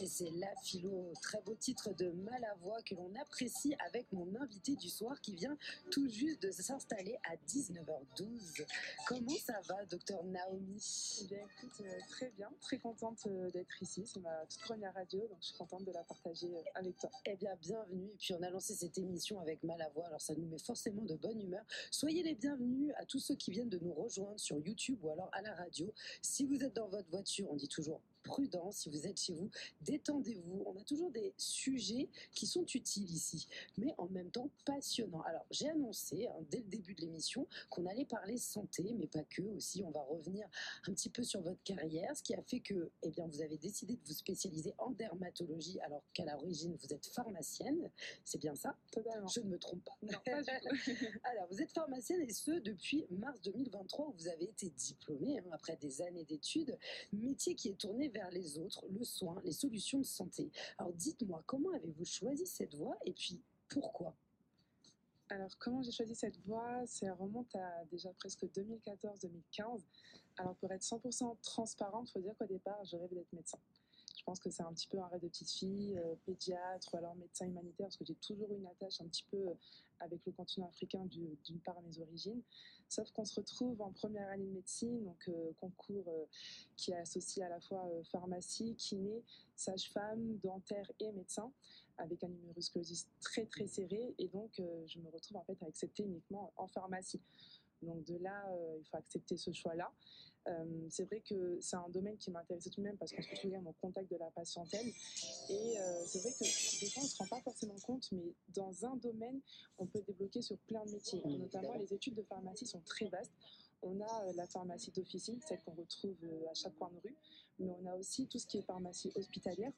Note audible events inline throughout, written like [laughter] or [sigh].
Et c'est la philo, très beau titre de Malavoie que l'on apprécie avec mon invité du soir qui vient tout juste de s'installer à 19h12. Comment ça va, docteur Naomi? Eh bien, écoute, euh, très bien, très contente euh, d'être ici. C'est ma toute première radio, donc je suis contente de la partager euh, avec toi. Eh bien, bienvenue. Et puis, on a lancé cette émission avec Malavoie, alors ça nous met forcément de bonne humeur. Soyez les bienvenus à tous ceux qui viennent de nous rejoindre sur YouTube ou alors à la radio. Si vous êtes dans votre voiture, on dit toujours prudent. Si vous êtes chez vous, détendez-vous. On a toujours des sujets qui sont utiles ici, mais en même temps passionnants. Alors, j'ai annoncé hein, dès le début de l'émission qu'on allait parler santé, mais pas que. Aussi, on va revenir un petit peu sur votre carrière, ce qui a fait que, eh bien, vous avez décidé de vous spécialiser en dermatologie, alors qu'à l'origine vous êtes pharmacienne. C'est bien ça? Totalement. Je ne me trompe pas. Non, pas du tout. [laughs] Alors, vous êtes pharmacienne et ce depuis mars 2023 où vous avez été diplômée hein, après des années d'études, métier qui est tourné vers les autres, le soin, les solutions de santé. Alors, dites-moi, comment avez-vous choisi cette voie et puis pourquoi? Alors, comment j'ai choisi cette voie? Ça remonte à déjà presque 2014-2015. Alors, pour être 100% transparente, il faut dire qu'au départ, je rêvais d'être médecin. Je pense que c'est un petit peu un rêve de petite fille, euh, pédiatre ou alors médecin humanitaire, parce que j'ai toujours eu une attache un petit peu euh, avec le continent africain du- d'une part à mes origines. Sauf qu'on se retrouve en première année de médecine, donc euh, concours euh, qui est associé à la fois euh, pharmacie, kiné, sage-femme, dentaire et médecin, avec un numerus très très serré. Et donc je me retrouve en fait à accepter uniquement en pharmacie. Donc de là, il faut accepter ce choix-là. Euh, c'est vrai que c'est un domaine qui m'intéressait tout de même parce qu'on se retrouve au contact de la patientèle. Et euh, c'est vrai que des fois, on ne se rend pas forcément compte, mais dans un domaine, on peut débloquer sur plein de métiers. Et notamment, les études de pharmacie sont très vastes. On a euh, la pharmacie d'officine, celle qu'on retrouve à chaque coin de rue, mais on a aussi tout ce qui est pharmacie hospitalière.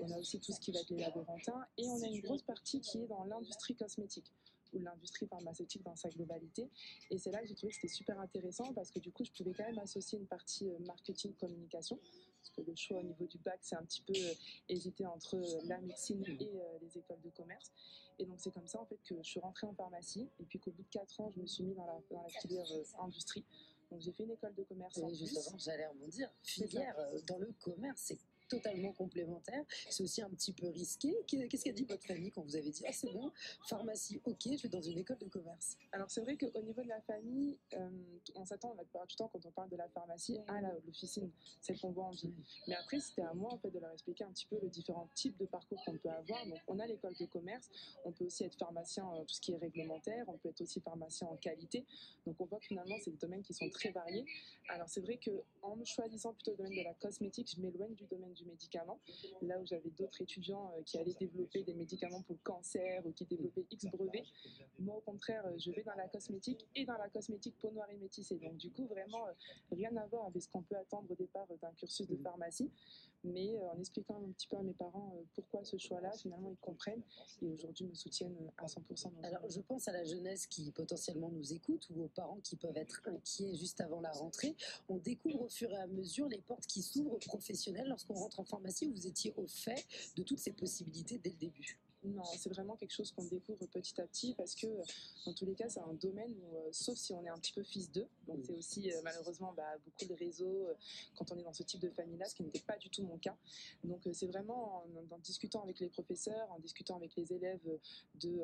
On a aussi tout ce qui va être les laborantins et on a une grosse partie qui est dans l'industrie cosmétique ou l'industrie pharmaceutique dans sa globalité. Et c'est là que j'ai trouvé que c'était super intéressant parce que du coup, je pouvais quand même associer une partie euh, marketing communication. Parce que le choix au niveau du bac, c'est un petit peu euh, hésiter entre euh, la médecine et les écoles de commerce. Et donc, c'est comme ça en fait que je suis rentrée en pharmacie et puis qu'au bout de 4 ans, je me suis mis dans la, dans la filière industrie. Donc, j'ai fait une école de commerce Et justement, j'allais rebondir. Filière dans le commerce, c'est totalement complémentaire. C'est aussi un petit peu risqué. Qu'est- Qu'est-ce qu'a dit votre famille quand vous avez dit Ah, c'est bon, pharmacie, ok, je vais dans une école de commerce? Alors c'est vrai qu'au niveau de la famille, euh, on s'attend la plupart du temps quand on parle de la pharmacie à l'officine, celle qu'on voit en ville. Mais après c'était à moi en fait de leur expliquer un petit peu les différents types de parcours qu'on peut avoir. Donc on a l'école de commerce, on peut aussi être pharmacien euh, tout ce qui est réglementaire, on peut être aussi pharmacien en qualité. Donc on voit que finalement c'est des domaines qui sont très variés. Alors c'est vrai que en choisissant plutôt le domaine de la cosmétique, je m'éloigne du domaine du médicament. Là où j'avais d'autres étudiants euh, qui allaient développer des médicaments pour le cancer ou qui développaient X brevets, moi, au contraire, euh, je vais dans la cosmétique et dans la cosmétique peau noire et métissée. Donc, du coup, vraiment, euh, rien à voir avec ce qu'on peut attendre au départ d'un cursus de pharmacie. Mais euh, en expliquant un petit peu à mes parents euh, pourquoi ce choix-là, finalement, ils comprennent et aujourd'hui me soutiennent euh, à 100%. dans ce Alors, je pense à la jeunesse qui potentiellement nous écoute ou aux parents qui peuvent être inquiets juste avant la rentrée. On découvre au fur et à mesure les portes qui s'ouvrent aux professionnels. Lorsqu'on rentre en pharmacie, vous étiez au fait de toutes ces possibilités dès le début. Non, c'est vraiment quelque chose qu'on découvre petit à petit parce que, dans tous les cas, c'est un domaine où, euh, sauf si on est un petit peu fils d'eux, donc c'est aussi euh, malheureusement bah, beaucoup de réseaux euh, quand on est dans ce type de famille-là, ce qui n'était pas du tout mon cas. Donc c'est vraiment en, discutant avec les professeurs, en discutant avec les élèves de,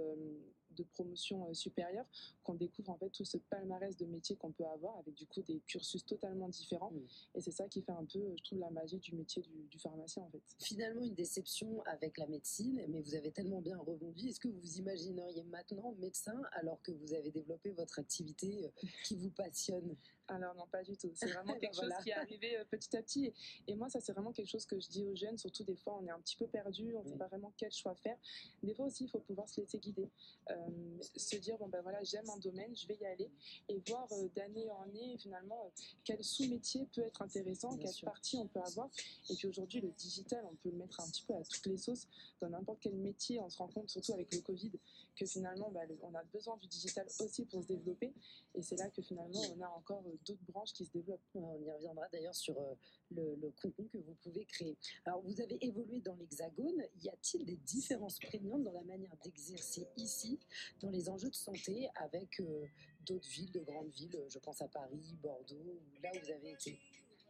de promotion euh, supérieure, qu'on découvre en fait tout ce palmarès de métiers qu'on peut avoir avec du coup des cursus totalement différents. Mm. Et c'est ça qui fait un peu, euh, je trouve, la magie du métier du, du pharmacien en fait. Finalement, une déception avec la médecine, mais vous avez tellement bien rebondi. Est-ce que vous vous imagineriez maintenant médecin alors que vous avez développé votre activité euh, qui vous passionne? Alors non, pas du tout. C'est vraiment [laughs] quelque voilà. chose qui est arrivé euh, petit à petit. Et, et moi, ça, c'est vraiment quelque chose que je dis aux jeunes. Surtout des fois, on est un petit peu perdu, on ne sait pas vraiment quel choix faire. Des fois aussi, il faut pouvoir se laisser guider. Euh, se dire, bon ben voilà, j'aime un domaine, je vais y aller. Et voir euh, d'année en année, finalement, euh, quel sous-métier peut être intéressant, Bien quelle sûr. partie on peut avoir. Et puis aujourd'hui, le digital, on peut le mettre un petit peu à toutes les sauces. Dans n'importe quel métier, on se rend compte, surtout avec le Covid, que finalement, bah, on a besoin du digital aussi pour se développer. Et c'est là que finalement, on a encore euh, d'autres branches qui se développent. On y reviendra d'ailleurs sur euh, le, contenu que vous pouvez créer. Alors, vous avez évolué dans l'Hexagone. Y a-t-il des différences prégnantes dans la manière d'exercer ici, dans les enjeux de santé, avec euh, d'autres villes, de grandes villes Je pense à Paris, Bordeaux, là où vous avez été?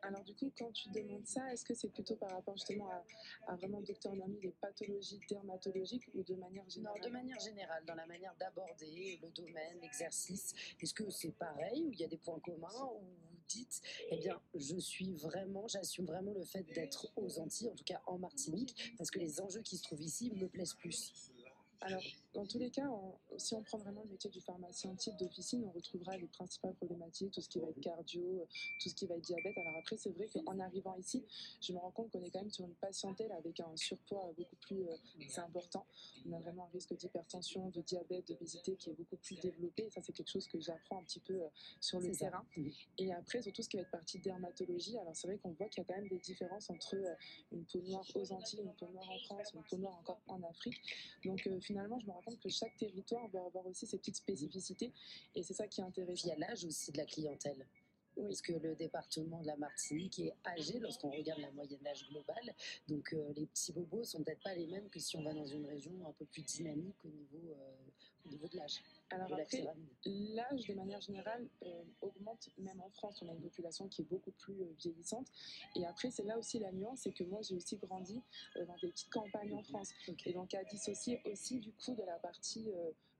Alors du coup, quand tu demandes ça, est-ce que c'est plutôt par rapport justement à, à vraiment docteur Nami, les pathologies dermatologiques ou de manière générale Non, de manière générale, dans la manière d'aborder le domaine, l'exercice. Est-ce que c'est pareil ou il y a des points communs ou vous dites, eh bien, je suis vraiment, j'assume vraiment le fait d'être aux Antilles, en tout cas en Martinique, parce que les enjeux qui se trouvent ici me plaisent plus? Alors, dans tous les cas, on- si on prend vraiment le métier du pharmacien type d'officine, on retrouvera les principales problématiques, tout ce qui va être cardio, tout ce qui va être diabète. Alors après, c'est vrai qu'en arrivant ici, je me rends compte qu'on est quand même sur une patientèle avec un surpoids beaucoup plus euh, c'est important. On a vraiment un risque d'hypertension, de diabète, d'obésité qui est beaucoup plus développé. Et ça, c'est quelque chose que j'apprends un petit peu euh, sur le ça. terrain. Et après, sur tout ce qui va être partie dermatologie, alors c'est vrai qu'on voit qu'il y a quand même des différences entre euh, une peau noire aux Antilles, une peau noire en France, une peau noire encore en Afrique. Donc euh, finalement, je me rends compte que chaque territoire va avoir aussi ses petites spécificités. Et c'est ça qui est intéressant. il y a l'âge aussi de la clientèle. Oui. Parce que le département de la Martinique est âgé lorsqu'on regarde la moyenne d'âge globale. Donc euh, les petits bobos sont peut-être pas les mêmes que si on va dans une région un peu plus dynamique au niveau, euh, au niveau de l'âge. Alors de après, l'âge de manière générale euh, augmente même en France. On a une population qui est beaucoup plus vieillissante. Et après, c'est là aussi la nuance, c'est que moi j'ai aussi grandi dans des petites campagnes en France. Et donc à dissocier aussi du coup de la partie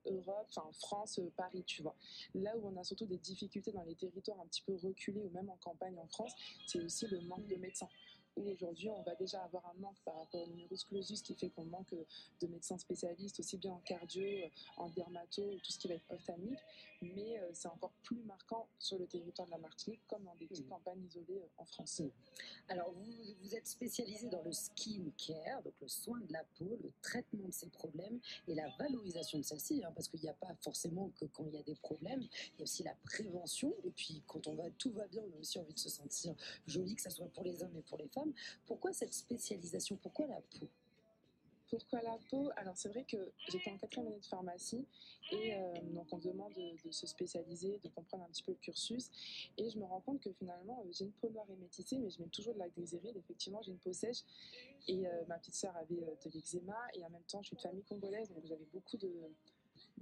Europe, France, euh, Paris, tu vois. Là où on a surtout des difficultés dans les territoires un petit peu reculés ou même en campagne en France, c'est aussi le manque de médecins. Où aujourd'hui on va déjà avoir un manque par rapport au numerus clausus qui fait qu'on manque euh, de médecins spécialistes, aussi bien en cardio, euh, en dermato, tout ce qui va être ophtalmique, mais euh, c'est encore plus marquant sur le territoire de la Martinique comme dans des petites Mhm. campagnes isolées en France. Alors, vous, vous êtes spécialisé dans le skin care, donc le soin de la peau, le traitement de ces problèmes et la valorisation de celle-ci, hein, parce qu'il n'y a pas forcément que quand il y a des problèmes, il y a aussi la prévention. Et puis, quand on va, tout va bien, on a aussi envie de se sentir joli, que ce soit pour les hommes et pour les femmes. Pourquoi cette spécialisation? Pourquoi la peau? Pourquoi la peau? Alors c'est vrai que j'étais en quatrième année de pharmacie et euh, donc on demande de, se spécialiser, de comprendre un petit peu le cursus et je me rends compte que finalement euh, j'ai une peau noire et métissée mais je mets toujours de la glycérine, effectivement j'ai une peau sèche et euh, ma petite sœur avait de l'eczéma et en même temps je suis de famille congolaise donc j'avais beaucoup de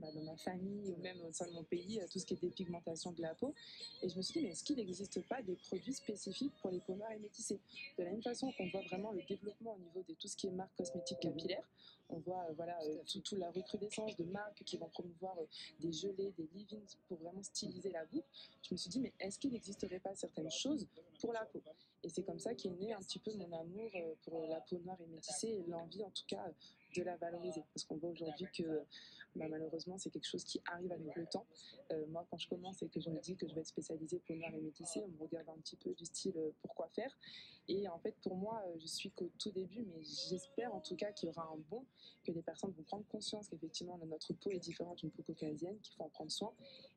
bah, dans ma famille ou même au sein de mon pays euh, tout ce qui est dépigmentation de la peau. Et je me suis dit mais est-ce qu'il n'existe pas des produits spécifiques pour les peaux noires et métissées de la même façon qu'on voit vraiment le développement au niveau de tout ce qui est marque cosmétique capillaire, on voit euh, voilà, Tout à euh, tout, la recrudescence de marques qui vont promouvoir euh, des gelées, des leave-ins pour vraiment styliser la boucle. Je me suis dit, mais est-ce qu'il n'existerait pas certaines choses pour la peau? Et c'est comme ça qu'est né un petit peu mon amour pour la peau noire et métissée et l'envie en tout cas de la valoriser. Parce qu'on voit aujourd'hui que bah, malheureusement c'est quelque chose qui arrive avec le temps. Euh, moi quand je commence et que je me dis que je vais être spécialisée peau noire et métissée, on me regarde un petit peu du style euh, pourquoi faire? Et en fait, pour moi, euh, je suis qu'au tout début, mais j'espère en tout cas qu'il y aura un bon, que les personnes vont prendre conscience qu'effectivement notre peau est différente d'une peau caucasienne, qu'il faut en prendre soin.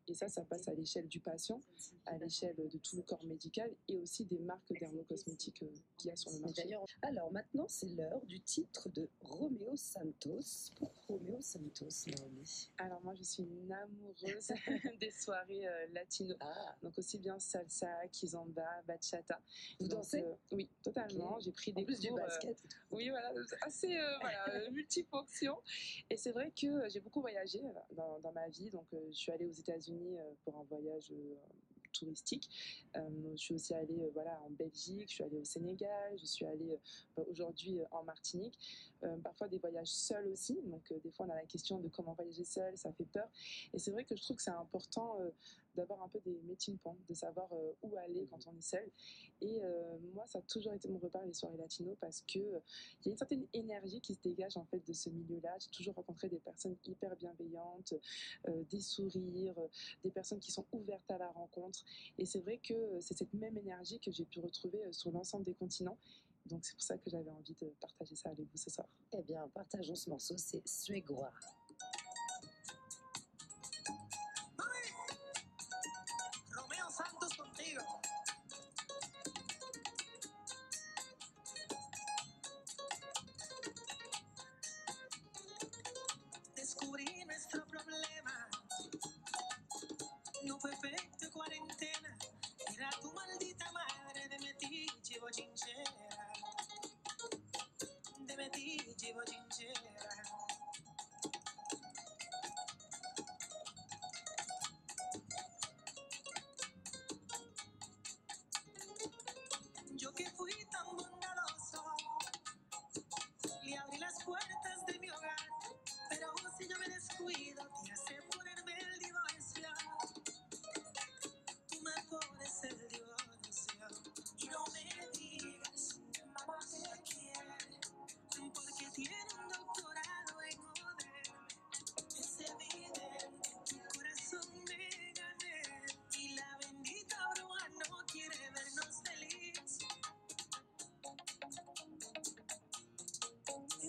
Et ça, ça passe à l'échelle du patient, à l'échelle de tout le corps médical et aussi des marques dermocosmétiques euh, qu'il y a sur le marché. Alors maintenant, c'est l'heure du titre de Roméo Santos. Pour Roméo Santos, Naomi. Alors moi, je suis une amoureuse [laughs] des soirées euh, latino. Ah, Donc aussi bien salsa, kizomba, bachata. vous Donc, dansez euh, Oui, totalement. J'ai pris En des plus du cours, euh, basket. Oui, voilà, assez [laughs] voilà, multifonction. Et c'est vrai que j'ai beaucoup voyagé dans, dans ma vie. Donc, je suis allée aux États-Unis euh, pour un voyage euh, touristique. Euh, je suis aussi allée voilà, en Belgique, je suis allée au Sénégal, je suis allée bah, aujourd'hui en Martinique. Euh, parfois des voyages seuls aussi. Donc, euh, des fois, on a la question de comment voyager seul, ça fait peur. Et c'est vrai que je trouve que c'est important euh, d'avoir un peu des meeting points, de savoir où aller quand on est seul. Et moi, ça a toujours été mon repère, les soirées latino, parce que il y a une certaine énergie qui se dégage en fait de ce milieu-là. J'ai toujours rencontré des personnes hyper bienveillantes, des sourires, des personnes qui sont ouvertes à la rencontre. Et c'est vrai que c'est cette même énergie que j'ai pu retrouver sur l'ensemble des continents. Donc c'est pour ça que j'avais envie de partager ça avec vous ce soir. Eh bien, partageons ce morceau, c'est Suégoa.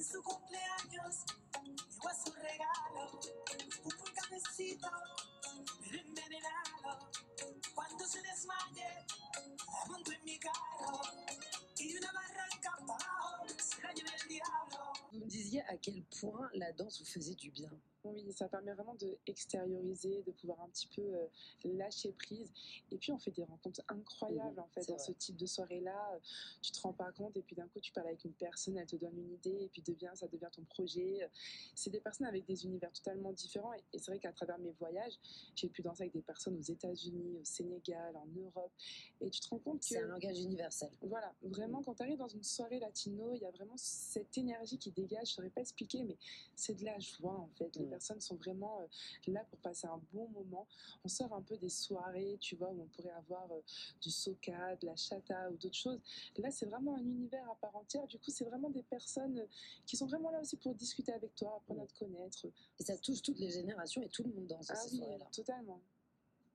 Su cumpleaños, llegó a su regalo, un cafecito, pero envenenado. Cuando se desmaye, la monto en mi carro, y una barranca abajo, se la lleve el diablo. Vous me disiez à quel point la danse vous faisait du bien. Oui, ça permet vraiment de extérioriser, de pouvoir un petit peu euh, lâcher prise. Et puis on fait des rencontres incroyables Mhm, en fait dans vrai. ce type de soirée-là. Tu te rends pas compte et puis d'un coup tu parles avec une personne, elle te donne une idée et puis devient, ça devient ton projet. C'est des personnes avec des univers totalement différents et, et c'est vrai qu'à travers mes voyages, j'ai pu danser avec des personnes aux États-Unis, au Sénégal, en Europe. Et tu te rends compte que C'est un langage universel. voilà, vraiment, quand tu arrives dans une soirée latino, il y a vraiment cette énergie qui dégage. Je ne saurais pas expliquer, mais c'est de la joie en fait. Les Mm. personnes sont vraiment euh, là pour passer un bon moment. On sort un peu des soirées, tu vois, où on pourrait avoir euh, du soca, de la chata ou d'autres choses. Là, c'est vraiment un univers à part entière. Du coup, c'est vraiment des personnes euh, qui sont vraiment là aussi pour discuter avec toi, apprendre à te connaître. Et ça touche toutes les générations et tout le monde danse à Ah ces oui, soirées-là. totalement.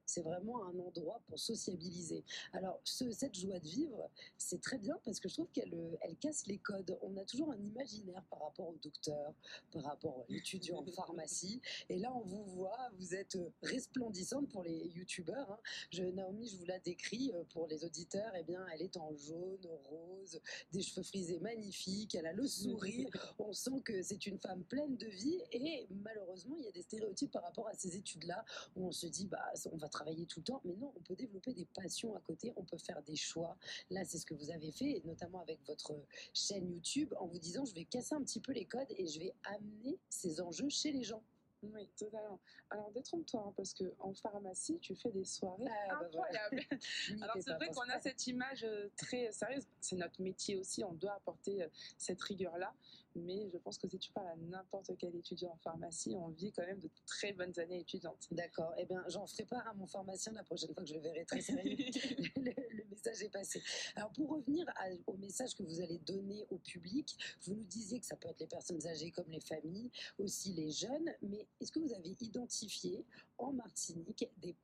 C'est vraiment un endroit pour sociabiliser. Alors, ce- cette joie de vivre, c'est très bien parce que je trouve qu'elle euh, elle casse les codes. On a toujours un imaginaire par rapport au docteur, par rapport à l'étudiant en pharmacie. Et là, on vous voit, vous êtes euh, resplendissante pour les youtubeurs. hein. Je, Naomi, je vous la décris euh, pour les auditeurs. Eh bien, elle est en jaune, rose, des cheveux frisés magnifiques, elle a le sourire. [laughs] On sent que c'est une femme pleine de vie. Et malheureusement, il y a des stéréotypes par rapport à ces études-là où on se dit bah on va travailler tout le temps mais non on peut développer des passions à côté on peut faire des choix là c'est ce que vous avez fait notamment avec votre chaîne YouTube en vous disant je vais casser un petit peu les codes et je vais amener ces enjeux chez les gens Oui, totalement. Alors détrompe-toi, hein, parce qu'en pharmacie, tu fais des soirées Ah, bah voilà. incroyables. [laughs] Alors c'est vrai qu'on a cette image euh, très sérieuse. C'est notre métier aussi, on doit apporter euh, cette rigueur-là. Mais je pense que si tu parles à n'importe quel étudiant en pharmacie, on vit quand même de très bonnes années étudiantes. D'accord, eh bien j'en ferai part à mon pharmacien la prochaine fois que je le verrai très sérieux. [laughs] le, le message est passé. Alors pour revenir à- au message que vous allez donner au public, vous nous disiez que ça peut être les personnes âgées comme les familles, aussi les jeunes, mais est-ce que vous avez identifié en Martinique des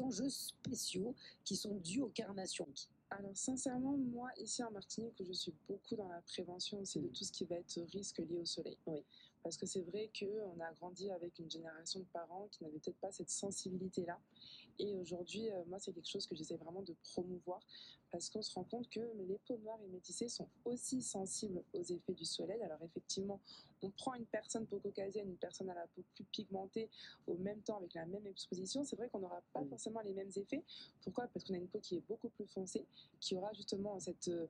enjeux spéciaux qui sont dus aux carnations? Alors sincèrement, moi ici en Martinique, je suis beaucoup dans la prévention aussi de Mhm. tout ce qui va être risque lié au soleil. Oui. Parce que c'est vrai qu'on a grandi avec une génération de parents qui n'avaient peut-être pas cette sensibilité-là. Et aujourd'hui, euh, moi, c'est quelque chose que j'essaie vraiment de promouvoir parce qu'on se rend compte que les peaux noires et métissées sont aussi sensibles aux effets du soleil. Alors effectivement, on prend une personne peau caucasienne, une personne à la peau plus pigmentée, au même temps avec la même exposition, c'est vrai qu'on n'aura pas forcément les mêmes effets. Pourquoi? Parce qu'on a une peau qui est beaucoup plus foncée, qui aura justement cette euh,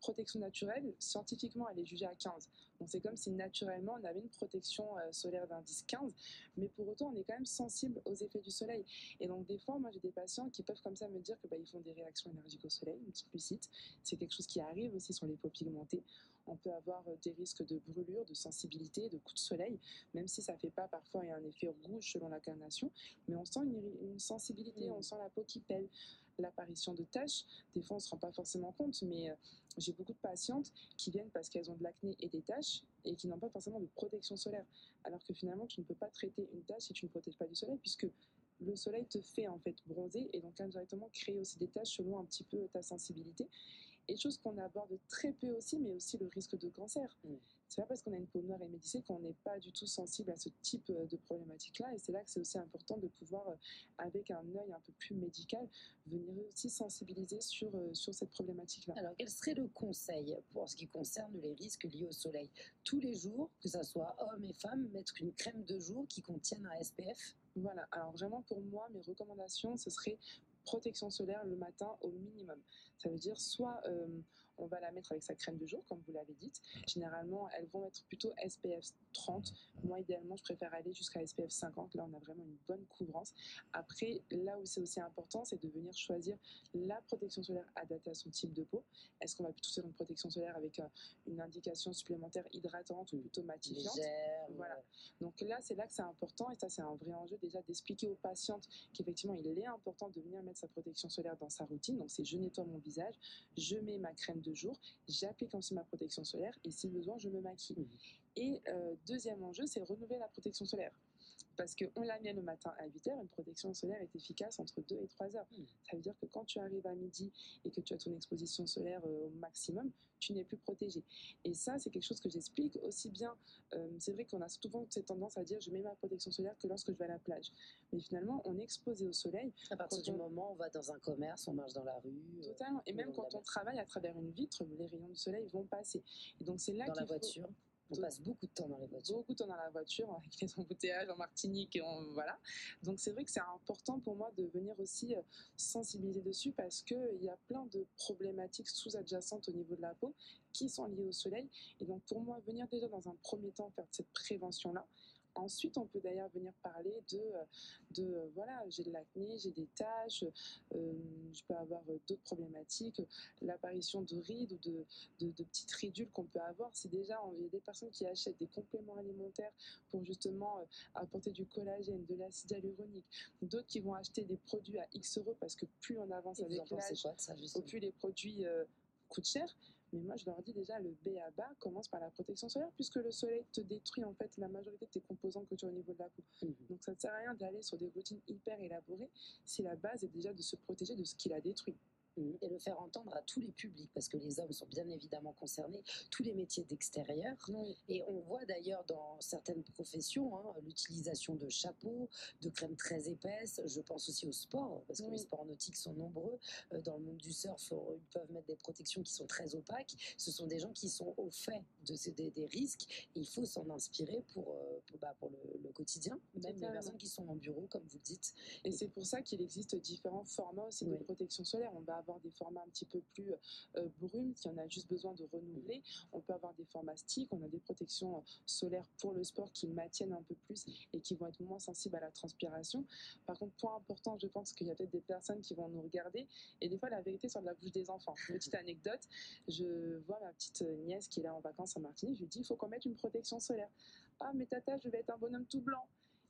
protection naturelle. Scientifiquement, elle est jugée à 15. Donc c'est comme si naturellement on avait une protection euh, solaire d'indice 15, mais pour autant on est quand même sensible aux effets du soleil. Et donc des fois, moi j'ai des patients qui peuvent comme ça me dire que bah, ils font des réactions énergiques au soleil, une petite lucite. C'est quelque chose qui arrive aussi sur les peaux pigmentées. On peut avoir euh, des risques de brûlure, de sensibilité, de coups de soleil, même si ça fait pas parfois un effet rouge selon la carnation, mais on sent une, sensibilité, Mm. on sent la peau qui pèle. L'apparition de taches, des fois on se rend pas forcément compte, mais euh, j'ai beaucoup de patientes qui viennent parce qu'elles ont de l'acné et des taches et qui n'ont pas forcément de protection solaire. Alors que finalement, tu ne peux pas traiter une tache si tu ne protèges pas du soleil, puisque le soleil te fait en fait bronzer et donc indirectement créer aussi des taches selon un petit peu ta sensibilité. Et chose qu'on aborde très peu aussi, mais aussi le risque de cancer. Mm. C'est pas parce qu'on a une peau noire et métissée qu'on n'est pas du tout sensible à ce type euh, de problématique-là. Et c'est là que c'est aussi important de pouvoir, euh, avec un œil un peu plus médical, venir aussi sensibiliser sur, euh, sur cette problématique-là. Alors quel serait le conseil pour ce qui concerne les risques liés au soleil? Tous les jours, que ce soit hommes et femmes, mettre une crème de jour qui contienne un SPF Voilà, alors vraiment pour moi, mes recommandations, ce serait protection solaire le matin au minimum. Ça veut dire soit euh, on va la mettre avec sa crème de jour, comme vous l'avez dit. Généralement, elles vont être plutôt SPF 30. Moi, idéalement, je préfère aller jusqu'à SPF 50. Là, on a vraiment une bonne couvrance. Après, là où c'est aussi important, c'est de venir choisir la protection solaire adaptée à son type de peau. Est-ce qu'on va plutôt faire une protection solaire avec euh, une indication supplémentaire hydratante ou plutôt matifiante? Légère Voilà. Donc là, c'est là que c'est important, et ça, c'est un vrai enjeu déjà d'expliquer aux patientes qu'effectivement, il est important de venir mettre sa protection solaire dans sa routine. Donc, c'est je nettoie mon visage, je mets ma crème de jour, j'applique ensuite ma protection solaire, et si besoin, je me maquille. Mhm. Et euh, deuxième enjeu, c'est renouveler la protection solaire. Parce qu'on la met le matin à 8 heures, une protection solaire est efficace entre 2 et 3 heures. Mm. Ça veut dire que quand tu arrives à midi et que tu as ton exposition solaire euh, au maximum, tu n'es plus protégé. Et ça, c'est quelque chose que j'explique aussi bien. euh, c'est vrai qu'on a souvent cette tendance à dire je mets ma protection solaire que lorsque je vais à la plage. Mais finalement, on est exposé au soleil À partir du on- moment où on va dans un commerce, on marche dans la rue, euh, totalement. Et même quand on travaille à travers une vitre, les rayons du soleil vont passer. Et donc c'est là dans la faut- voiture. On passe beaucoup de temps dans les voitures. beaucoup de temps dans la voiture [laughs] avec les embouteillages en Martinique et voilà. Donc c'est vrai que c'est important pour moi de venir aussi euh, sensibiliser dessus parce que il y a plein de problématiques sous-adjacentes au niveau de la peau qui sont liées au soleil. Et donc pour moi venir déjà dans un premier temps faire cette prévention là. Ensuite, on peut d'ailleurs venir parler de, euh, de euh, voilà, j'ai de l'acné, j'ai des taches, euh, je peux avoir d'autres problématiques, l'apparition de rides ou de, de, de petites ridules qu'on peut avoir. C'est déjà, il y a des personnes qui achètent des compléments alimentaires pour justement euh, apporter du collagène, de l'acide hyaluronique. D'autres qui vont acheter des produits à X euros parce que plus on avance Et avec l'âge, plus les produits euh, coûtent cher. Mais moi, je leur dis déjà, le B à bas commence par la protection solaire, puisque le soleil te détruit en fait la majorité de tes composants que tu as au niveau de la peau. Mhm. Donc ça ne sert à rien d'aller sur des routines hyper élaborées si la base est déjà de se protéger de ce qui l'a détruit. Mhm. Et le faire entendre à tous les publics, parce que les hommes sont bien évidemment concernés, tous les métiers d'extérieur. Et on voit d'ailleurs dans certaines professions hein, l'utilisation de chapeaux, de crèmes très épaisses. Je pense aussi au sport, parce que Oui. les sports nautiques sont nombreux. Euh, Dans le monde du surf, euh, ils peuvent mettre des protections qui sont très opaques. Ce sont des gens qui sont au fait de ces, des, des risques. Et il faut s'en inspirer pour, euh, pour, bah, pour le, le quotidien, même les personnes qui sont en bureau, comme vous le dites. Et c'est pour ça qu'il existe différents formats aussi de Oui. protection solaire. On va avoir des formats un petit peu plus euh, brumes, si a juste besoin de renouveler. On peut avoir des formats sticks, on a des protections euh, solaires pour le sport qui maintiennent un peu plus et qui vont être moins sensibles à la transpiration. Par contre, point important, je pense qu'il y a peut-être des personnes qui vont nous regarder et des fois la vérité sort de la bouche des enfants. Petite anecdote, je vois ma petite nièce qui est là en vacances en Martinique, je lui dis il faut qu'on mette une protection solaire. Ah mais tata, je vais être un bonhomme tout blanc.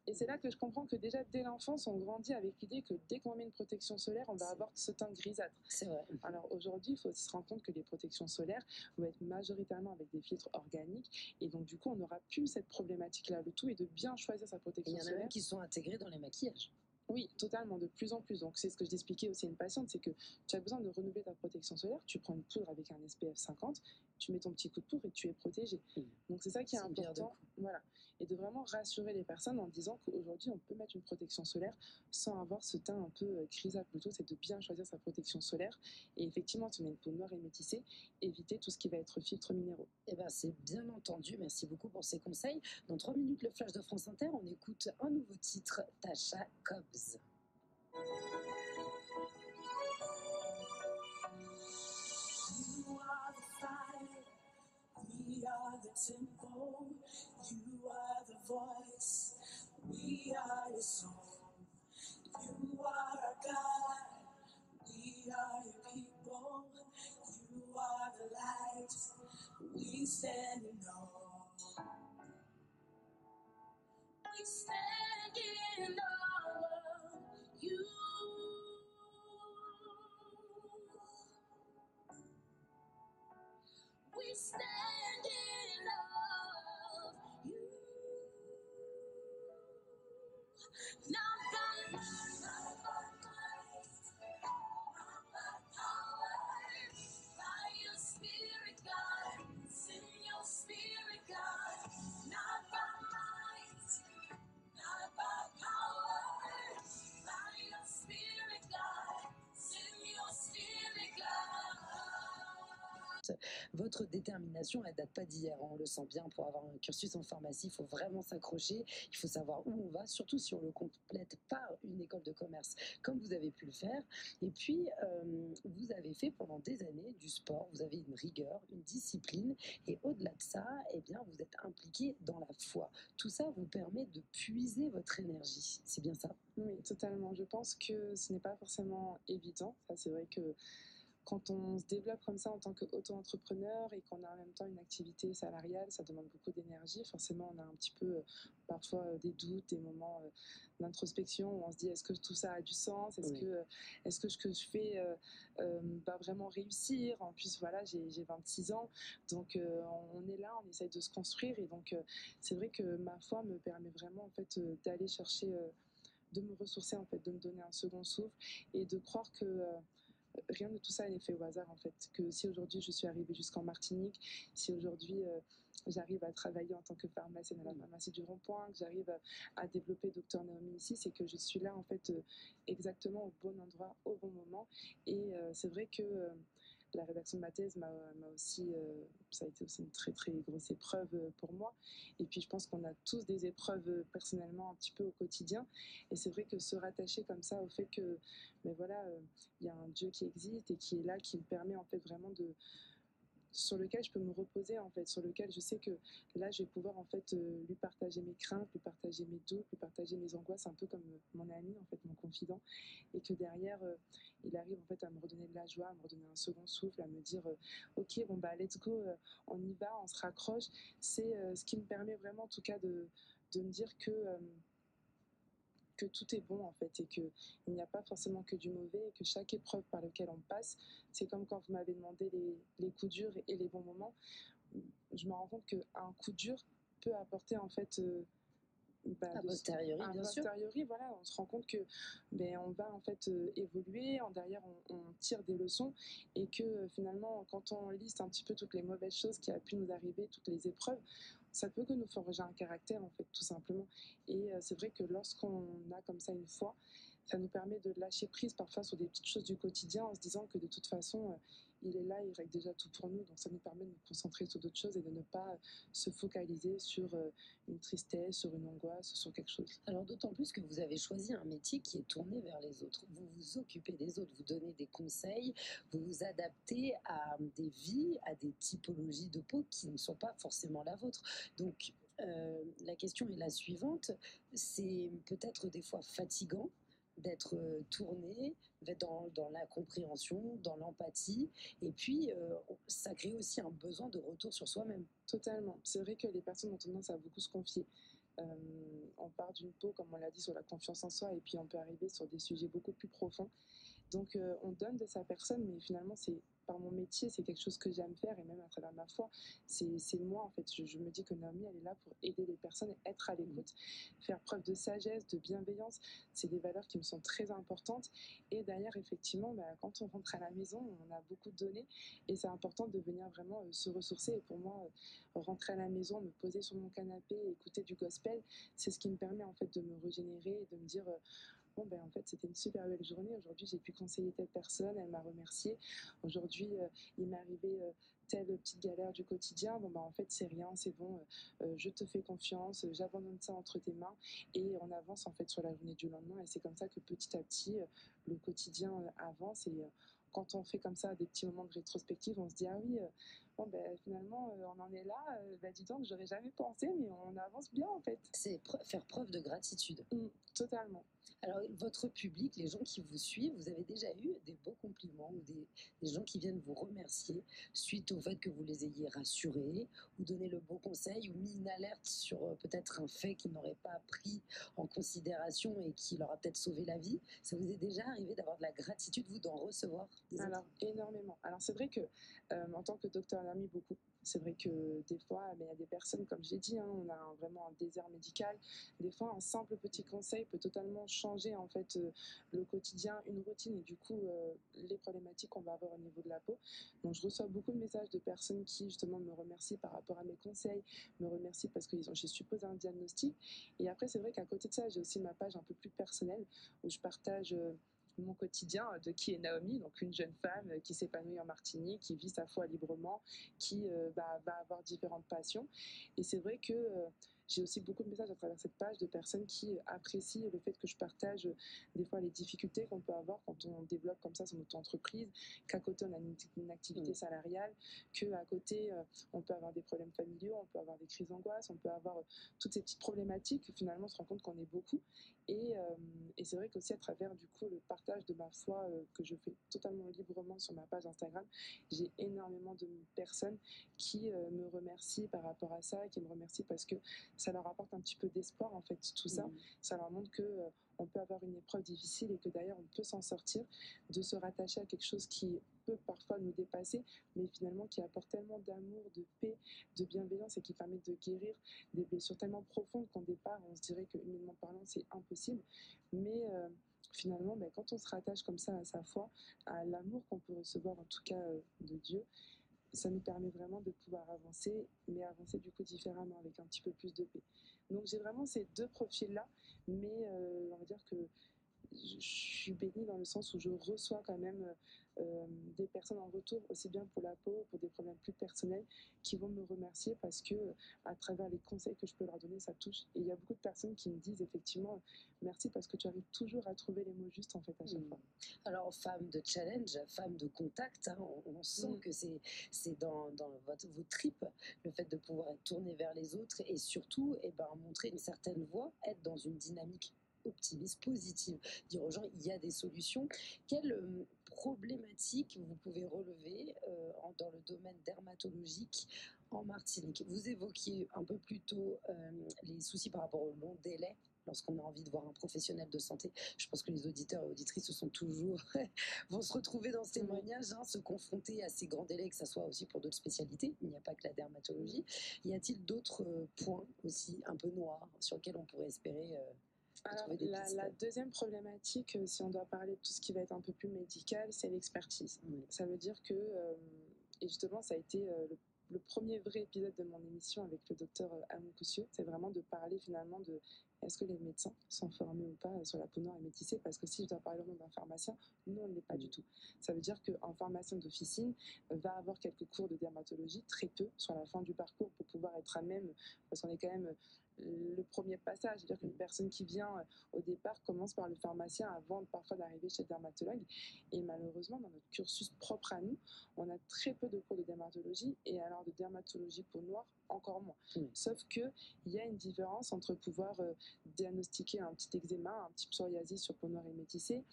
Et c'est là que je comprends que déjà dès l'enfance, on grandit avec l'idée que dès qu'on met une protection solaire, on va avoir ce teint grisâtre. C'est vrai. Alors aujourd'hui, il faut aussi se rendre compte que les protections solaires vont être majoritairement avec des filtres organiques. Et donc du coup, on n'aura plus cette problématique-là. Le tout est de bien choisir sa Et il protection y en a solaire. même qui sont intégrés dans les maquillages. Oui, totalement, de plus en plus. Donc, c'est ce que je t'expliquais aussi à une patiente, c'est que tu as besoin de renouveler ta protection solaire. Tu prends une poudre avec un SPF 50, tu mets ton petit coup de poudre et tu es protégé. Mhm. Donc, c'est ça qui est deux important. Voilà. Et de vraiment rassurer les personnes en disant qu'aujourd'hui, on peut mettre une protection solaire sans avoir ce teint un peu euh, grisâtre. Le tout, c'est de bien choisir sa protection solaire. Et effectivement, si on a une peau noire et métissée, éviter tout ce qui va être filtres minéraux. Eh ben, c'est bien entendu. Merci beaucoup pour ces conseils. Dans trois minutes, le flash de France Inter, on écoute un nouveau titre, Tasha Cobbs. You are the fire, we are the temple. Voice, we are your song. You are our God, we are your people. You are the light, we stand in awe. Votre détermination, elle date pas d'hier, hein, on le sent bien. Pour avoir un cursus en pharmacie, il faut vraiment s'accrocher. Il faut savoir où on va, surtout si on le complète par une école de commerce, comme vous avez pu le faire. Et puis, euh, vous avez fait pendant des années du sport. Vous avez une rigueur, une discipline, et au-delà de ça, eh bien, vous êtes impliqué dans la foi. Tout ça vous permet de puiser votre énergie. C'est bien ça? Oui, totalement. Je pense que ce n'est pas forcément évident. C'est vrai que quand on se développe comme ça en tant qu'auto-entrepreneur et qu'on a en même temps une activité salariale, ça demande beaucoup d'énergie. Forcément, on a un petit peu euh, parfois euh, des doutes, des moments euh, d'introspection où on se dit est-ce que tout ça a du sens? Est-ce que, est-ce que ce que je fais va vraiment réussir? En plus, voilà, j'ai 26 ans, donc on est là, on essaye de se construire et donc c'est vrai que ma foi me permet vraiment en fait d'aller chercher de me ressourcer en fait, de me donner un second souffle et de croire que rien de tout ça n'est fait au hasard en fait. Que si aujourd'hui je suis arrivée jusqu'en Martinique, si aujourd'hui euh, j'arrive à travailler en tant que pharmacienne à la pharmacie du Rond-Point, que j'arrive à, développer Docteur Naomi ici, c'est que je suis là en fait euh, exactement au bon endroit, au bon moment. Et euh, c'est vrai que la rédaction de ma thèse m'a aussi, euh, ça a été aussi une très très grosse épreuve euh, pour moi. Et puis je pense qu'on a tous des épreuves euh, personnellement un petit peu au quotidien. Et c'est vrai que se rattacher comme ça au fait que, mais voilà, il y a un Dieu qui existe et qui est là, qui me permet en fait vraiment de sur lequel je peux me reposer en fait, sur lequel je sais que là je vais pouvoir en fait lui partager mes craintes, lui partager mes doutes, lui partager mes angoisses, un peu comme mon ami en fait, mon confident, et que derrière il arrive en fait à me redonner de la joie, à me redonner un second souffle, à me dire euh, ok bon bah let's go, euh, on y va, on se raccroche. C'est euh, ce qui me permet vraiment en tout cas de, de me dire que que tout est bon en fait et qu'il n'y a pas forcément que du mauvais et que chaque épreuve par laquelle on passe, c'est comme quand vous m'avez demandé les, les, coups durs et, les bons moments, je me rends compte qu'un coup dur peut apporter en fait bah, a posteriori, bien sûr. voilà, on se rend compte que ben, on va en fait euh, évoluer, en derrière on, tire des leçons et que euh, finalement quand on liste un petit peu toutes les mauvaises choses qui a pu nous arriver, toutes les épreuves, ça peut que nous forger un caractère en fait tout simplement. Et euh, c'est vrai que lorsqu'on a comme ça une foi, ça nous permet de lâcher prise parfois sur des petites choses du quotidien en se disant que de toute façon il est là, il règle déjà tout pour nous. Donc ça nous permet de nous concentrer sur d'autres choses et de ne pas se focaliser sur euh, une tristesse, sur une angoisse, sur quelque chose. Alors d'autant plus que vous avez choisi un métier qui est tourné vers les autres. Vous vous occupez des autres, vous donnez des conseils, vous vous adaptez à des vies, à des typologies de peau qui ne sont pas forcément la vôtre. Donc euh, la question est la suivante, c'est peut-être des fois fatigant d'être euh, tourné dans, dans, la compréhension, dans l'empathie. Et puis, euh, ça crée aussi un besoin de retour sur soi-même. Totalement. C'est vrai que les personnes ont tendance à beaucoup se confier. Euh, on part d'une peau, comme on l'a dit, sur la confiance en soi, et puis on peut arriver sur des sujets beaucoup plus profonds. Donc, on donne de sa personne, mais finalement, c'est par mon métier, c'est quelque chose que j'aime faire et même à travers ma foi, c'est moi en fait. Je, me dis que Naomi, elle est là pour aider les personnes, être à l'écoute, faire preuve de sagesse, de bienveillance. C'est des valeurs qui me sont très importantes. Et d'ailleurs, effectivement, bah, quand on rentre à la maison, on a beaucoup de données et c'est important de venir vraiment euh, se ressourcer. Et pour moi, euh, rentrer à la maison, me poser sur mon canapé, écouter du gospel, c'est ce qui me permet en fait de me régénérer et de me dire euh, bon ben en fait c'était une super belle journée. Aujourd'hui j'ai pu conseiller telle personne, elle m'a remercié. Aujourd'hui euh, il m'est arrivé euh, telle petite galère du quotidien. Bon ben en fait c'est rien, c'est bon, euh, je te fais confiance, j'abandonne ça entre tes mains et on avance en fait sur la journée du lendemain. Et c'est comme ça que petit à petit le quotidien avance et quand on fait comme ça des petits moments de rétrospective, on se dit ah oui, bon ben finalement on en est là. Ben, dis donc, j'aurais jamais pensé, mais on avance bien en fait. C'est faire preuve de gratitude. Mmh, totalement. Alors, votre public, les gens qui vous suivent, vous avez déjà eu des beaux compliments ou des, gens qui viennent vous remercier suite au fait que vous les ayez rassurés ou donné le beau conseil ou mis une alerte sur euh, peut-être un fait qu'ils n'auraient pas pris en considération et qui leur a peut-être sauvé la vie. Ça vous est déjà arrivé d'avoir de la gratitude, vous, d'en recevoir Alors, énormément. Alors, c'est vrai que euh, en tant que docteur Nami, beaucoup. C'est vrai que des fois, il y a des personnes, comme j'ai dit, hein, on a vraiment un désert médical. Des fois, un simple petit conseil peut totalement changer en fait euh, le quotidien, une routine et du coup euh, les problématiques qu'on va avoir au niveau de la peau. Donc, je reçois beaucoup de messages de personnes qui justement me remercient par rapport à mes conseils, me remercient parce que j'ai supposé un diagnostic. Et après, c'est vrai qu'à côté de ça, j'ai aussi ma page un peu plus personnelle où je partage euh, mon quotidien de qui est Naomi, donc une jeune femme qui s'épanouit en Martinique, qui vit sa foi librement, qui euh, bah, va avoir différentes passions. Et c'est vrai que euh, j'ai aussi beaucoup de messages à travers cette page de personnes qui apprécient le fait que je partage des fois les difficultés qu'on peut avoir quand on développe comme ça son auto-entreprise, qu'à côté on a une, activité salariale, qu'à côté on peut avoir des problèmes familiaux, on peut avoir des crises d'angoisse, on peut avoir toutes ces petites problématiques. Finalement, on se rend compte qu'on est beaucoup. Et, et c'est vrai qu'aussi à travers du coup le partage de ma foi que je fais totalement librement sur ma page Instagram, j'ai énormément de personnes qui me remercient par rapport à ça, qui me remercient parce que ça leur apporte un petit peu d'espoir en fait tout ça. Mmh. Ça leur montre que on peut avoir une épreuve difficile et que d'ailleurs on peut s'en sortir, de se rattacher à quelque chose qui peut parfois nous dépasser, mais finalement qui apporte tellement d'amour, de paix, de bienveillance et qui permet de guérir des blessures tellement profondes qu'au départ on se dirait que humainement parlant c'est impossible, mais euh, finalement ben, quand on se rattache comme ça à sa foi, à l'amour qu'on peut recevoir en tout cas euh, de Dieu, ça nous permet vraiment de pouvoir avancer, mais avancer du coup différemment, avec un petit peu plus de paix. Donc j'ai vraiment ces deux profils-là, mais euh, on va dire que je suis bénie dans le sens où je reçois quand même euh, des personnes en retour, aussi bien pour la peau, pour des problèmes plus personnels, qui vont me remercier parce que à travers les conseils que je peux leur donner, ça touche. Et il y a beaucoup de personnes qui me disent effectivement merci parce que tu arrives toujours à trouver les mots justes en fait à chaque mmh. fois. Alors femme de challenge, femme de contact, hein, on, sent mmh. que c'est dans, dans votre, vos tripes le fait de pouvoir être tourné vers les autres et surtout et eh ben, montrer une certaine voie, être dans une dynamique optimiste, positive, dire aux gens il y a des solutions. Quelle euh, problématique vous pouvez relever euh, dans le domaine dermatologique en Martinique? Vous évoquiez un peu plus tôt euh, les soucis par rapport au long délai lorsqu'on a envie de voir un professionnel de santé. Je pense que les auditeurs et auditrices se sont toujours [laughs] vont se retrouver dans ce témoignage, hein, se confronter à ces grands délais, que ce soit aussi pour d'autres spécialités. Il n'y a pas que la dermatologie. Y a-t-il d'autres points aussi un peu noirs sur lesquels on pourrait espérer alors, la, deuxième problématique, euh, si on doit parler de tout ce qui va être un peu plus médical, c'est l'expertise. Ça veut dire que, euh, et justement, ça a été euh, le, premier vrai épisode de mon émission avec le docteur Amou c'est vraiment de parler finalement de est-ce que les médecins sont formés ou pas sur la peau noire et métissée? Parce que si je dois parler au nom d'un pharmacien, nous, on ne l'est pas du tout. Ça veut dire qu'un pharmacien d'officine va avoir quelques cours de dermatologie, très peu, sur la fin du parcours, pour pouvoir être à même, parce qu'on est quand même le premier passage. C'est-à-dire qu'une personne qui vient euh, au départ commence par le pharmacien avant parfois d'arriver chez le dermatologue. Et malheureusement, dans notre cursus propre à nous, on a très peu de cours de dermatologie et alors de dermatologie peau noire encore moins. Sauf qu'il y a une différence entre pouvoir euh, diagnostiquer un petit eczéma, un petit psoriasis sur peau noire et métissée.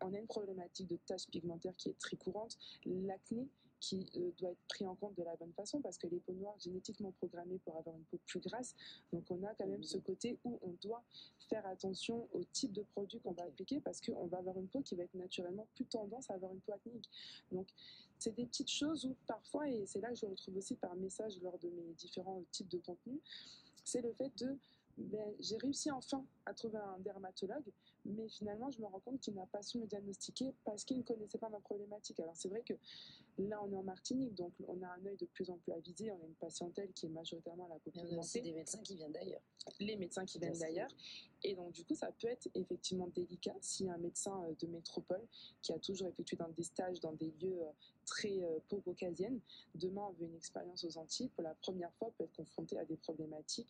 On a une problématique de taches pigmentaires qui est très courante. L'acné qui euh, doit être pris en compte de la bonne façon parce que les peaux noires génétiquement programmées pour avoir une peau plus grasse. Donc on a quand même ce côté où on doit faire attention au type de produit qu'on va appliquer parce qu'on va avoir une peau qui va être naturellement plus tendance à avoir une peau acnéique. Donc c'est des petites choses où parfois, et c'est là que je retrouve aussi par message lors de mes différents types de contenus, c'est le fait de ben, j'ai réussi enfin à trouver un dermatologue, mais finalement, je me rends compte qu'il n'a pas su me diagnostiquer parce qu'il ne connaissait pas ma problématique. Alors, c'est vrai que là, on est en Martinique, donc on a un œil de plus en plus avisé, on a une patientèle qui est majoritairement à la Il y a aussi des médecins qui viennent d'ailleurs. Les médecins qui viennent d'ailleurs. Et donc, du coup, ça peut être effectivement délicat si un médecin euh, de métropole qui a toujours effectué dans des stages dans des lieux euh, très euh, peau caucasienne, demain veut une expérience aux Antilles, pour la première fois peut être confronté à des problématiques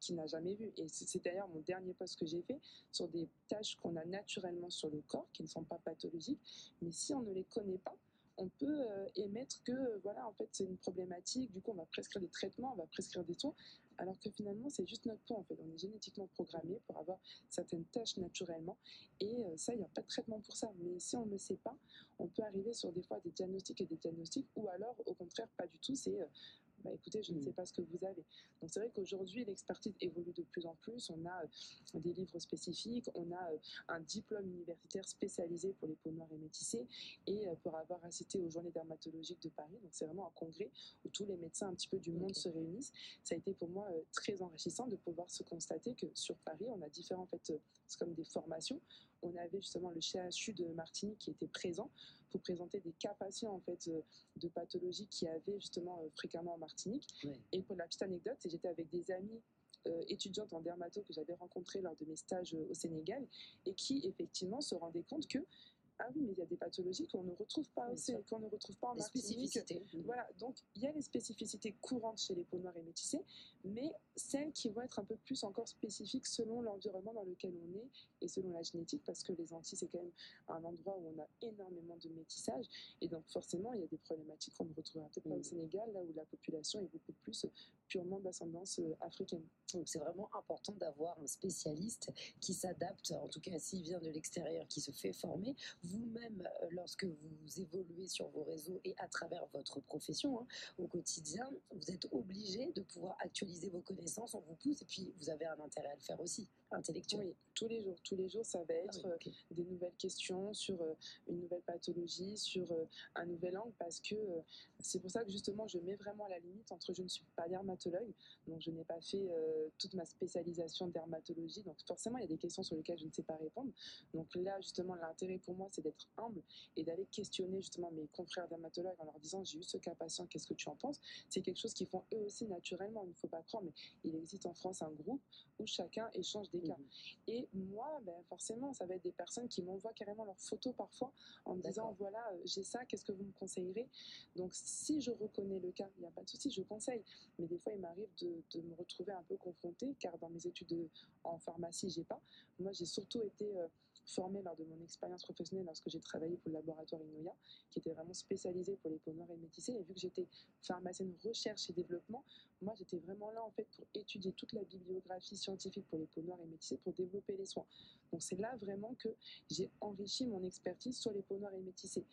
qu'il n'a jamais vues. Et c'est d'ailleurs mon dernier poste que j'ai fait sur des tâches qu'on a naturellement sur le corps, qui ne sont pas pathologiques, mais si on ne les connaît pas, on peut émettre que voilà en fait c'est une problématique du coup on va prescrire des traitements on va prescrire des soins alors que finalement c'est juste notre peau en fait. On est génétiquement programmé pour avoir certaines tâches naturellement et euh, ça il n'y a pas de traitement pour ça. Mais si on ne sait pas, on peut arriver sur des fois des diagnostics et des diagnostics ou alors au contraire pas du tout. C'est euh, bah, écoutez, je ne sais mm. pas ce que vous avez. Donc c'est vrai qu'aujourd'hui, l'expertise évolue de plus en plus. On a euh, des livres spécifiques, on a euh, un diplôme universitaire spécialisé pour les peaux noires et métissées et euh, pour avoir assisté aux journées dermatologiques de Paris. Donc c'est vraiment un congrès où tous les médecins un petit peu du monde se réunissent. Ça a été pour moi très enrichissant de pouvoir se constater que sur Paris, on a différents, en fait, c'est comme des formations. On avait justement le CHU de Martinique qui était présent pour présenter des cas patients en fait euh, de pathologies qui avaient justement euh, fréquemment en Martinique. Et pour la petite anecdote, j'étais avec des amis euh, étudiantes en dermato que j'avais rencontrées lors de mes stages au Sénégal et qui effectivement se rendaient compte que Ah oui, mais il y a des pathologies qu'on ne retrouve pas aussi, qu'on ne retrouve pas en Les Martinique. spécificités. Voilà, donc il y a les spécificités courantes chez les peaux noires et métissées, mais celles qui vont être un peu plus encore spécifiques selon l'environnement dans lequel on est et selon la génétique, parce que les Antilles, c'est quand même un endroit où on a énormément de métissage, et donc forcément, il y a des problématiques qu'on ne retrouvera peut-être pas au Mhm. Sénégal, là où la population est beaucoup plus purement d'ascendance euh, africaine. Donc c'est vraiment important d'avoir un spécialiste qui s'adapte, en tout cas s'il vient de l'extérieur, qui se fait former. Vous-même, euh, lorsque vous évoluez sur vos réseaux et à travers votre profession hein, au quotidien, vous êtes obligé de pouvoir actualiser vos connaissances, on vous pousse et puis vous avez un intérêt à le faire aussi, intellectuel. Oui, tous les jours, tous les jours, ça va Ah être oui, euh, des nouvelles questions sur une nouvelle pathologie, sur un nouvel angle, parce que c'est pour ça que justement je mets vraiment la limite entre je ne suis pas dermatologue, donc je n'ai pas fait euh, toute ma spécialisation de dermatologie, donc forcément il y a des questions sur lesquelles je ne sais pas répondre. Donc là justement l'intérêt pour moi c'est d'être humble et d'aller questionner justement mes confrères dermatologues en leur disant j'ai eu ce cas patient, qu'est-ce que tu en penses? C'est quelque chose qu'ils font eux aussi naturellement, il ne faut pas croire, mais il existe en France un groupe où chacun échange des cas. Mhm. Et moi, ben, forcément, ça va être des personnes qui m'envoient carrément leurs photos parfois en me disant voilà, euh, j'ai ça, qu'est-ce que vous me conseillerez? Donc, si je reconnais le cas, il n'y a pas de souci, je conseille. Mais des fois, il m'arrive de, de me retrouver un peu confrontée, car dans mes études de- en pharmacie, j'ai pas. Moi, j'ai surtout été euh, formée lors de mon expérience professionnelle lorsque j'ai travaillé pour le laboratoire Inoya, qui était vraiment spécialisé pour les peaux noires et métissées. Et vu que j'étais pharmacienne recherche et développement, moi, j'étais vraiment là en fait pour étudier toute la bibliographie scientifique pour les peaux noires et métissées pour développer les soins. Donc c'est là vraiment que j'ai enrichi mon expertise sur les peaux noires et métissées.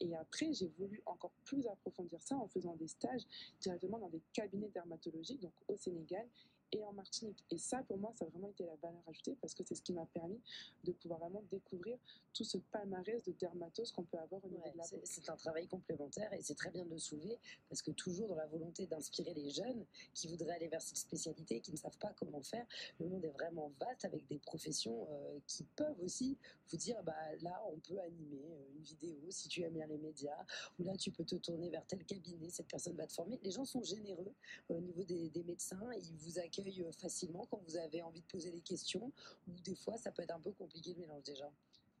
Et après, j'ai voulu encore plus approfondir ça en faisant des stages directement dans des cabinets dermatologiques, donc au Sénégal et en Martinique. Et ça, pour moi, ça a vraiment été la valeur ajoutée parce que c'est ce qui m'a permis de pouvoir vraiment découvrir tout ce palmarès de dermatose qu'on peut avoir au niveau Ouais, de la peau. c'est un travail complémentaire et c'est très bien de le soulever parce que toujours dans la volonté d'inspirer les jeunes qui voudraient aller vers cette spécialité, qui ne savent pas comment faire, le monde est vraiment vaste avec des professions euh, qui peuvent aussi vous dire bah là on peut animer euh, une vidéo si tu aimes bien les médias ou là tu peux te tourner vers tel cabinet, cette personne va te former. Les gens sont généreux euh, au niveau des, des médecins, ils vous accueillent euh, facilement quand vous avez envie de poser des questions ou des fois ça peut être un peu compliqué le mélange déjà.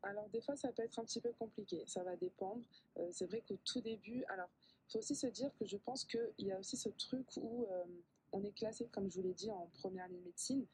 Alors des fois, ça peut être un petit peu compliqué, ça va dépendre. Euh, c'est vrai qu'au tout début, alors faut aussi se dire que je pense qu'il y a aussi ce truc où euh, on est classé, comme je vous l'ai dit, en première ligne médecine.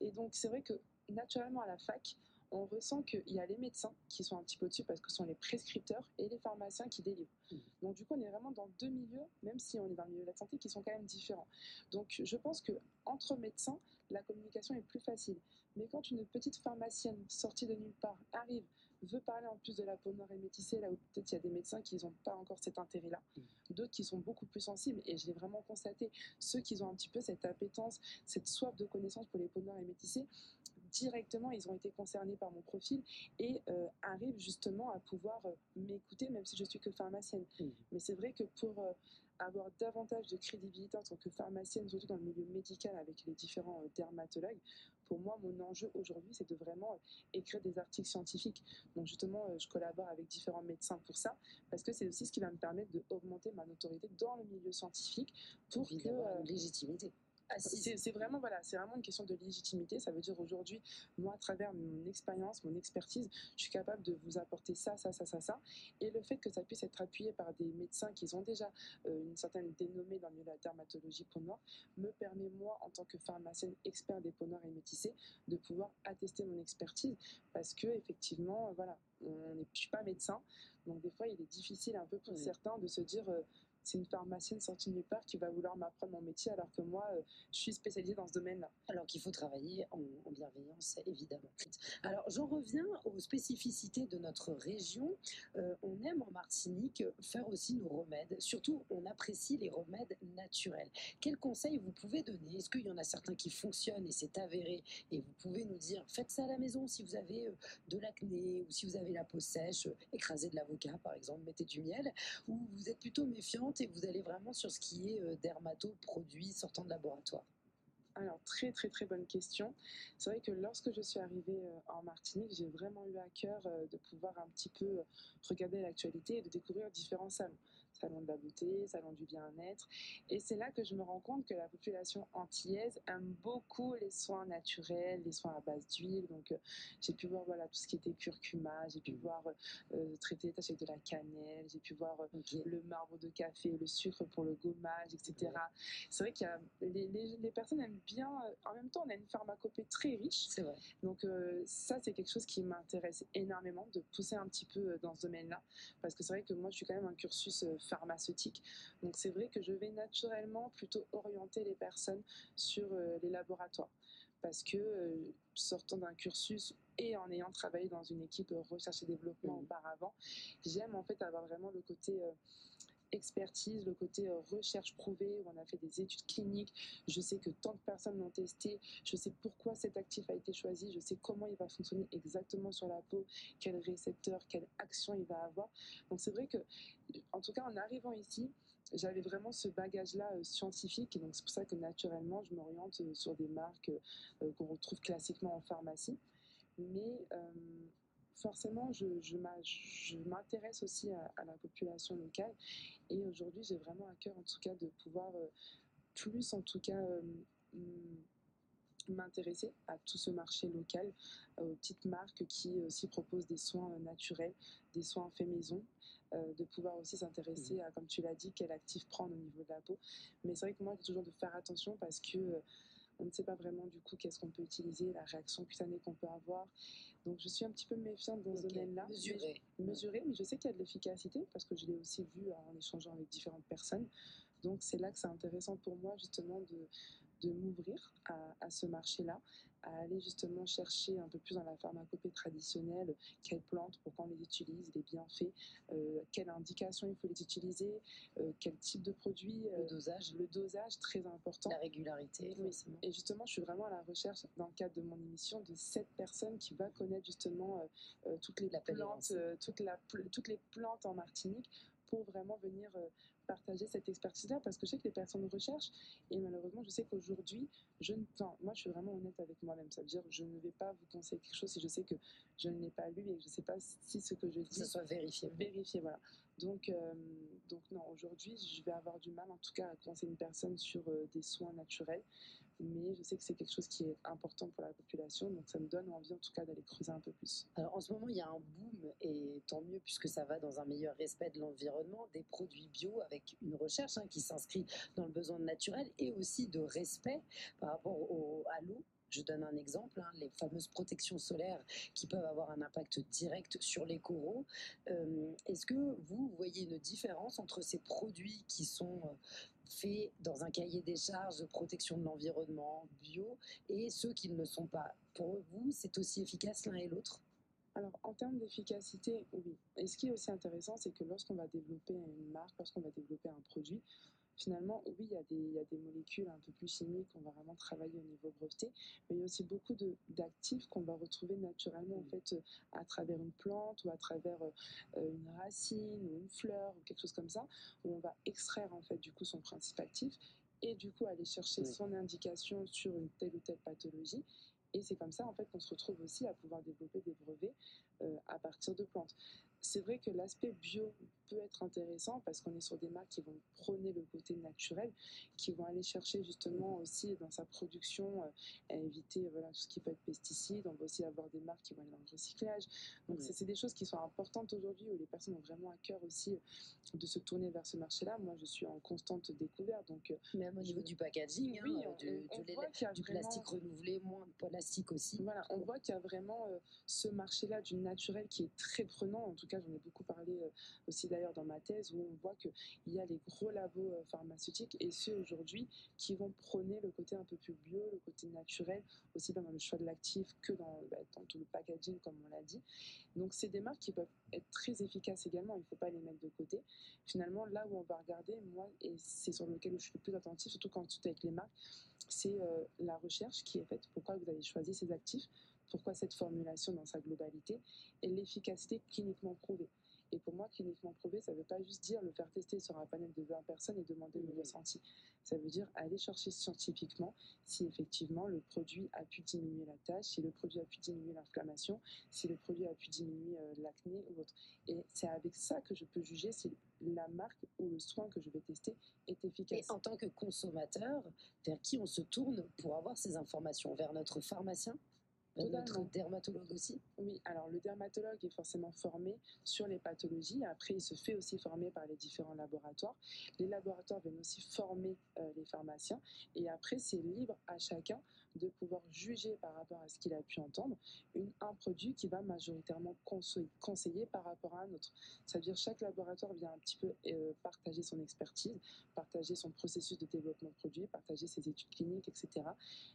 Et donc c'est vrai que naturellement à la fac, on ressent qu'il y a les médecins qui sont un petit peu au-dessus parce que ce sont les prescripteurs et les pharmaciens qui délivrent. Mhm. Donc du coup, on est vraiment dans deux milieux, même si on est dans le milieu de la santé, qui sont quand même différents. Donc je pense que entre médecins, la communication est plus facile. Mais quand une petite pharmacienne sortie de nulle part arrive, veut parler en plus de la peau noire et métissée, là où peut-être il y a des médecins qui n'ont pas encore cet intérêt-là, d'autres qui sont beaucoup plus sensibles, et je l'ai vraiment constaté, ceux qui ont un petit peu cette appétence, cette soif de connaissance pour les peaux noires et métissées, directement, ils ont été concernés par mon profil et euh, arrivent justement à pouvoir euh, m'écouter, même si je suis que pharmacienne. Mhm. Mais c'est vrai que pour euh, avoir davantage de crédibilité en tant que pharmacienne, surtout dans le milieu médical avec les différents dermatologues, pour moi, mon enjeu aujourd'hui, c'est de vraiment euh, écrire des articles scientifiques. Donc justement, euh, je collabore avec différents médecins pour ça, parce que c'est aussi ce qui va me permettre d'augmenter ma notoriété dans le milieu scientifique pour que... d'avoir euh, une légitimité. Assise. c'est c'est vraiment voilà, c'est vraiment une question de légitimité. Ça veut dire aujourd'hui, moi, à travers mon expérience, mon expertise, je suis capable de vous apporter ça, ça, ça, ça, ça. Et le fait que ça puisse être appuyé par des médecins qui ont déjà euh, une certaine dénommée dans le milieu de la dermatologie peau noire me permet moi, en tant que pharmacienne expert des peaux noires et métissées, de pouvoir attester mon expertise parce que effectivement, voilà, on n'est je suis pas médecin, donc des fois, il est difficile un peu pour Oui. certains de se dire. euh, c'est une pharmacienne sortie de nulle part qui va vouloir m'apprendre mon métier alors que moi, euh, je suis spécialisée dans ce domaine-là. Alors qu'il faut travailler en, en bienveillance, évidemment. Alors, j'en reviens aux spécificités de notre région. Euh, on aime en Martinique faire aussi nos remèdes. Surtout, on apprécie les remèdes naturels. Quels conseils vous pouvez donner? Est-ce qu'il y en a certains qui fonctionnent et c'est avéré? Et vous pouvez nous dire, faites ça à la maison si vous avez euh, de l'acné ou si vous avez la peau sèche, écrasez de l'avocat par exemple, mettez du miel. Ou vous êtes plutôt méfiante et vous allez vraiment sur ce qui est euh, dermato, produits sortant de laboratoire? Alors, très très très bonne question. C'est vrai que lorsque je suis arrivée euh, en Martinique, j'ai vraiment eu à cœur euh, de pouvoir un petit peu regarder l'actualité et de découvrir différents salons. Salon de la beauté, salon du bien-être. Et c'est là que je me rends compte que la population antillaise aime beaucoup les soins naturels, les soins à base d'huile. Donc, euh, j'ai pu voir voilà, tout ce qui était curcuma, j'ai pu voir euh, traiter les taches avec de la cannelle, j'ai pu voir euh, le marbre de café, le sucre pour le gommage, etc. C'est vrai qu'il y a les, les- les personnes aiment bien. En même temps, on a une pharmacopée très riche. C'est vrai. Donc ça, c'est quelque chose qui m'intéresse énormément, de pousser un petit peu dans ce domaine-là, parce que c'est vrai que moi, je suis quand même un cursus pharmaceutique. Donc c'est vrai que je vais naturellement plutôt orienter les personnes sur euh, les laboratoires, parce que euh, sortant d'un cursus et en ayant travaillé dans une équipe recherche et développement Mhm. auparavant, j'aime en fait avoir vraiment le côté euh, expertise, le côté euh, recherche prouvée, où on a fait des études cliniques. Je sais que tant de personnes l'ont testé. Je sais pourquoi cet actif a été choisi. Je sais comment il va fonctionner exactement sur la peau, quel récepteur, quelle action il va avoir. Donc c'est vrai que, en tout cas, en arrivant ici, j'avais vraiment ce bagage-là euh, scientifique. Et donc c'est pour ça que naturellement, je m'oriente euh, sur des marques qu'on retrouve classiquement en pharmacie. Mais forcément, je, m'intéresse aussi à, à la population locale. Et aujourd'hui, j'ai vraiment à cœur, en tout cas, de pouvoir euh, plus, en tout cas, euh, m'intéresser à tout ce marché local, euh, aux petites marques qui aussi proposent des soins naturels, des soins faits maison, de pouvoir aussi s'intéresser à, comme tu l'as dit, quel actif prendre au niveau de la peau. Mais c'est vrai que moi, j'ai toujours de faire attention parce que on ne sait pas vraiment du coup qu'est-ce qu'on peut utiliser, la réaction cutanée qu'on peut avoir. Donc je suis un petit peu méfiante dans ce domaine-là. mais Mesuré. mesuré, mais je sais qu'il y a de l'efficacité parce que je l'ai aussi vu en échangeant avec différentes personnes. Donc c'est là que c'est intéressant pour moi justement de, de m'ouvrir à, à ce marché-là, à aller justement chercher un peu plus dans la pharmacopée traditionnelle, quelles plantes, pourquoi on les utilise, les bienfaits, euh, quelle indication il faut les utiliser, euh, quel type de produit, Le euh, dosage, le dosage très important. la régularité, Oui. forcément. Et justement, je suis vraiment à la recherche, dans le cadre de mon émission, de cette personne qui va connaître justement toutes les plantes, la toutes les plantes en Martinique pour vraiment venir partager cette expertise-là. Parce que je sais que les personnes recherchent et malheureusement, je sais qu'aujourd'hui, je ne, enfin, moi, je suis vraiment honnête avec moi-même. Ça veut dire, je ne vais pas vous conseiller quelque chose si je sais que je ne l'ai pas lu et que je ne sais pas si ce que je Que ce dis soit vérifié. vérifier, voilà. Donc, euh, donc non, aujourd'hui, je vais avoir du mal, en tout cas, à conseiller une personne sur euh, des soins naturels. Mais je sais que c'est quelque chose qui est important pour la population, donc ça me donne envie, en tout cas, d'aller creuser un peu plus. Alors, en ce moment, il y a un boom, et tant mieux puisque ça va dans un meilleur respect de l'environnement, des produits bio avec une recherche hein, qui s'inscrit dans le besoin naturel et aussi de respect par rapport au, à l'eau. Je donne un exemple, hein, les fameuses protections solaires qui peuvent avoir un impact direct sur les coraux. Euh, Est-ce que vous voyez une différence entre ces produits qui sont euh, faits dans un cahier des charges de protection de l'environnement bio et ceux qui ne le sont pas Pour vous, c'est aussi efficace l'un et l'autre? Alors, en termes d'efficacité, oui. Et ce qui est aussi intéressant, c'est que lorsqu'on va développer une marque, lorsqu'on va développer un produit, finalement, oui, il y, a des, il y a des molécules un peu plus chimiques, on va vraiment travailler au niveau breveté, mais il y a aussi beaucoup d'actifs qu'on va retrouver naturellement, en Mm. fait, à travers une plante ou à travers euh, une racine ou une fleur ou quelque chose comme ça, où on va extraire, en fait, du coup, son principe actif et du coup aller chercher Oui. son indication sur une telle ou telle pathologie. Et c'est comme ça, en fait, qu'on se retrouve aussi à pouvoir développer des brevets euh, à partir de plantes. C'est vrai que l'aspect bio peut être intéressant parce qu'on est sur des marques qui vont prôner le côté naturel, qui vont aller chercher justement aussi dans sa production euh, à éviter voilà, tout ce qui peut être pesticides. On va aussi avoir des marques qui vont aller dans le recyclage. Donc Oui. c'est- des choses qui sont importantes aujourd'hui où les personnes ont vraiment à cœur aussi de se tourner vers ce marché-là. Moi, je suis en constante découverte. Donc euh, Même au niveau Je- du packaging, hein, oui, euh, on, du, on- voit vraiment- plastique renouvelé, moins de plastique aussi. Voilà, on voit qu'il y a vraiment euh, ce marché-là du naturel qui est très prenant. En tout cas, j'en ai beaucoup parlé euh, aussi d'ailleurs dans ma thèse, où on voit qu'il y a les gros labos euh, pharmaceutiques et ceux aujourd'hui qui vont prôner le côté un peu plus bio, le côté naturel, aussi bien dans le choix de l'actif que dans, bah, tout le packaging, comme on l'a dit. Donc, c'est des marques qui peuvent être très efficaces également. Il ne faut pas les mettre de côté. Finalement, là où on va regarder, moi, et c'est sur lequel je suis le plus attentif, surtout quand tu es avec les marques, c'est euh, la recherche qui est faite. Pourquoi vous avez choisi ces actifs? Pourquoi cette formulation dans sa globalité Et l'efficacité cliniquement prouvée. Et pour moi, cliniquement prouvé, ça ne veut pas juste dire le faire tester sur un panel de 20 personnes et demander le ressenti. Ça veut dire aller chercher scientifiquement si effectivement le produit a pu diminuer la tâche, si le produit a pu diminuer l'inflammation, si le produit a pu diminuer euh, l'acné ou autre. Et c'est avec ça que je peux juger si la marque ou le soin que je vais tester est Et efficace. en tant que consommateur, vers qui on se tourne pour avoir ces informations? Vers notre pharmacien? Notre dermatologue aussi Oui, alors le dermatologue est forcément formé sur les pathologies. Après, il se fait aussi former par les différents laboratoires. Les laboratoires viennent aussi former euh, les pharmaciens. Et après, c'est libre à chacun de pouvoir juger par rapport à ce qu'il a pu entendre une- un produit qui va majoritairement conseiller par rapport à un autre. C'est-à-dire chaque laboratoire vient un petit peu euh, partager son expertise, partager son processus de développement de produit, partager ses études cliniques, etc.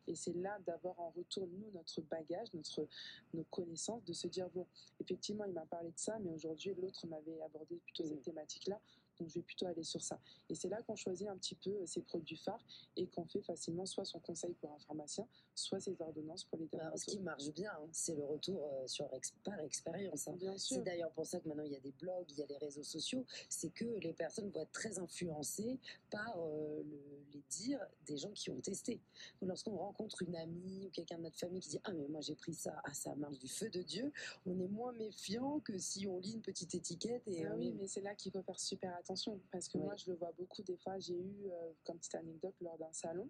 Et c'est là d'avoir en retour, nous, notre bagage, notre, nos connaissances, de se dire, bon, effectivement, il m'a parlé de ça, mais aujourd'hui, l'autre m'avait abordé plutôt cette thématique-là, donc je vais plutôt aller sur ça. Et c'est là qu'on choisit un petit peu euh, ses produits phares et qu'on fait facilement soit son conseil pour un pharmacien, soit ses ordonnances pour les Alors, Ce qui dermatologues. marche bien, hein, c'est le retour euh, sur par expérience. hein. Bien C'est d'ailleurs pour ça que maintenant il y a des blogs, il y a les réseaux sociaux. C'est que les personnes vont être très influencées par euh, le- les dires des gens qui ont testé. Lorsqu'on rencontre une amie ou quelqu'un de notre famille qui dit Ah, mais moi j'ai pris ça, ah, ça marche du feu de Dieu, on est moins méfiant que si on lit une petite étiquette et Ah oui, mais c'est là qu'il faut faire super attention parce que moi, je le vois beaucoup. Des fois, j'ai eu, euh, comme petite anecdote, lors d'un salon,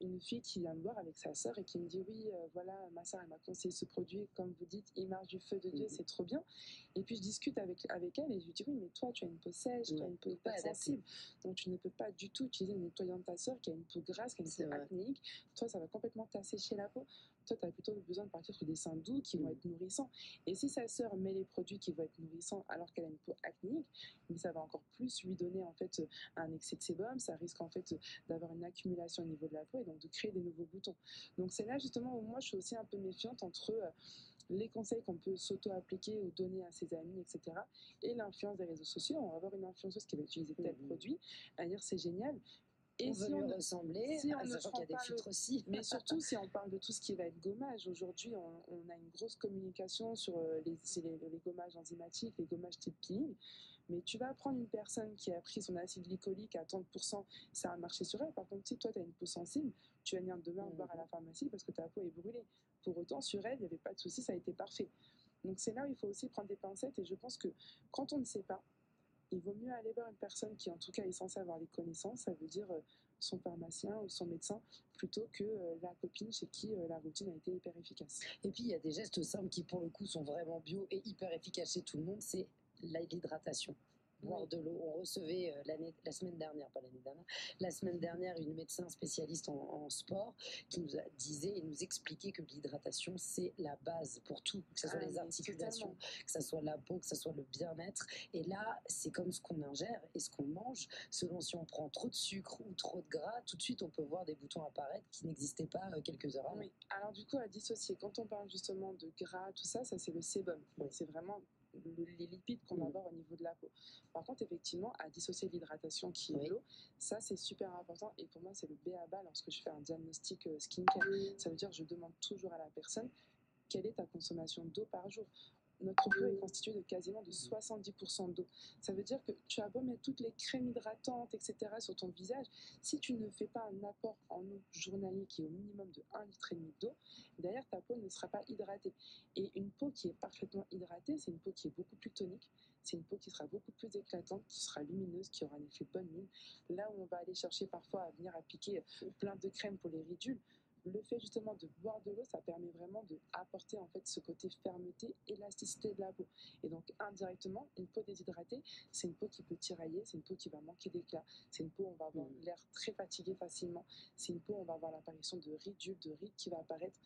une fille qui vient me voir avec sa sœur et qui me dit Oui, euh, voilà, ma sœur, elle m'a conseillé ce produit. Comme vous dites, il marche du feu de Dieu, Mhm. c'est trop bien. Et puis, je discute avec, avec elle et je lui dis Oui, mais toi, tu as une peau sèche, tu as une peau hyper sensible. Donc, tu ne peux pas du tout utiliser le nettoyant de ta sœur qui a une peau grasse, qui a une peau acnéique. Toi, ça va complètement t'assécher la peau. Toi, tu as plutôt besoin de partir sur des seins doux qui vont Mhm. être nourrissants. Et si sa sœur met les produits qui vont être nourrissants alors qu'elle a une peau acnéique, mais ça va encore plus lui donner en fait euh, un excès de sébum, ça risque en fait d'avoir une accumulation au niveau de la peau et donc de créer des nouveaux boutons. Donc c'est là justement où moi je suis aussi un peu méfiante entre euh, les conseils qu'on peut s'auto-appliquer ou donner à ses amis, etc. et l'influence des réseaux sociaux. On va avoir une influenceuse qui va utiliser tel Mhm. produit, à dire c'est génial. Et on veut si lui on ne- ressembler, si on ne sachant qu'il y a prend des le- filtres aussi. [laughs] mais surtout, si on parle de tout ce qui va être gommage, aujourd'hui, on, on a une grosse communication sur euh, les, c'est les, les gommages enzymatiques, les gommages type peeling. Mais tu vas prendre une personne qui a pris son acide glycolique à 30%, ça a marché sur elle. Par contre, si toi, tu as une peau sensible, tu vas venir demain me voir à la pharmacie parce que ta peau est brûlée. Pour autant, sur elle, il n'y avait pas de souci, ça a été parfait. Donc, c'est là où il faut aussi prendre des pincettes. Et je pense que quand on ne sait pas, il vaut mieux aller voir une personne qui, en tout cas, est censée avoir les connaissances. Ça veut dire euh, son pharmacien ou son médecin, plutôt que euh, la copine chez qui euh, la routine a été hyper efficace. Et puis il y a des gestes simples qui pour le coup sont vraiment bio et hyper efficaces chez tout le monde, c'est l'hydratation. Boire de l'eau. On recevait euh, l'année, la semaine dernière, pas l'année dernière, la semaine dernière une médecin spécialiste en, en sport qui nous a, disait et nous expliquait que l'hydratation c'est la base pour tout, que ce soit Ah, les articulations, totalement. que ce soit la peau, que ce soit le bien-être. Et là, c'est comme ce qu'on ingère et ce qu'on mange. Selon si on prend trop de sucre ou trop de gras, tout de suite on peut voir des boutons apparaître qui n'existaient pas euh, quelques heures avant. Oui, alors du coup, à dissocier, quand on parle justement de gras, tout ça, ça c'est le sébum. Oui. C'est vraiment les lipides qu'on va avoir au niveau de la peau. Par contre, effectivement, à dissocier l'hydratation qui est Oui. l'eau, ça c'est super important et pour moi c'est le B à bas lorsque je fais un diagnostic euh, skincare. Ça veut dire que je demande toujours à la personne quelle est ta consommation d'eau par jour? Notre peau est constituée de quasiment de 70% d'eau. Ça veut dire que tu as beau mettre toutes les crèmes hydratantes, etc. sur ton visage, si tu ne fais pas un apport en eau journalier qui est au minimum de 1,5 litre d'eau, derrière ta peau ne sera pas hydratée. Et une peau qui est parfaitement hydratée, c'est une peau qui est beaucoup plus tonique, c'est une peau qui sera beaucoup plus éclatante, qui sera lumineuse, qui aura un effet bonne mine. Là où on va aller chercher parfois à venir appliquer plein de crèmes pour les ridules, le fait justement de boire de l'eau, ça permet vraiment d'apporter en fait ce côté fermeté, élasticité de la peau. Et donc indirectement, une peau déshydratée, c'est une peau qui peut tirailler, c'est une peau qui va manquer d'éclat, c'est une peau où on va avoir Mhm. l'air très fatigué facilement, c'est une peau où on va avoir l'apparition de ridules, de rides qui va apparaître.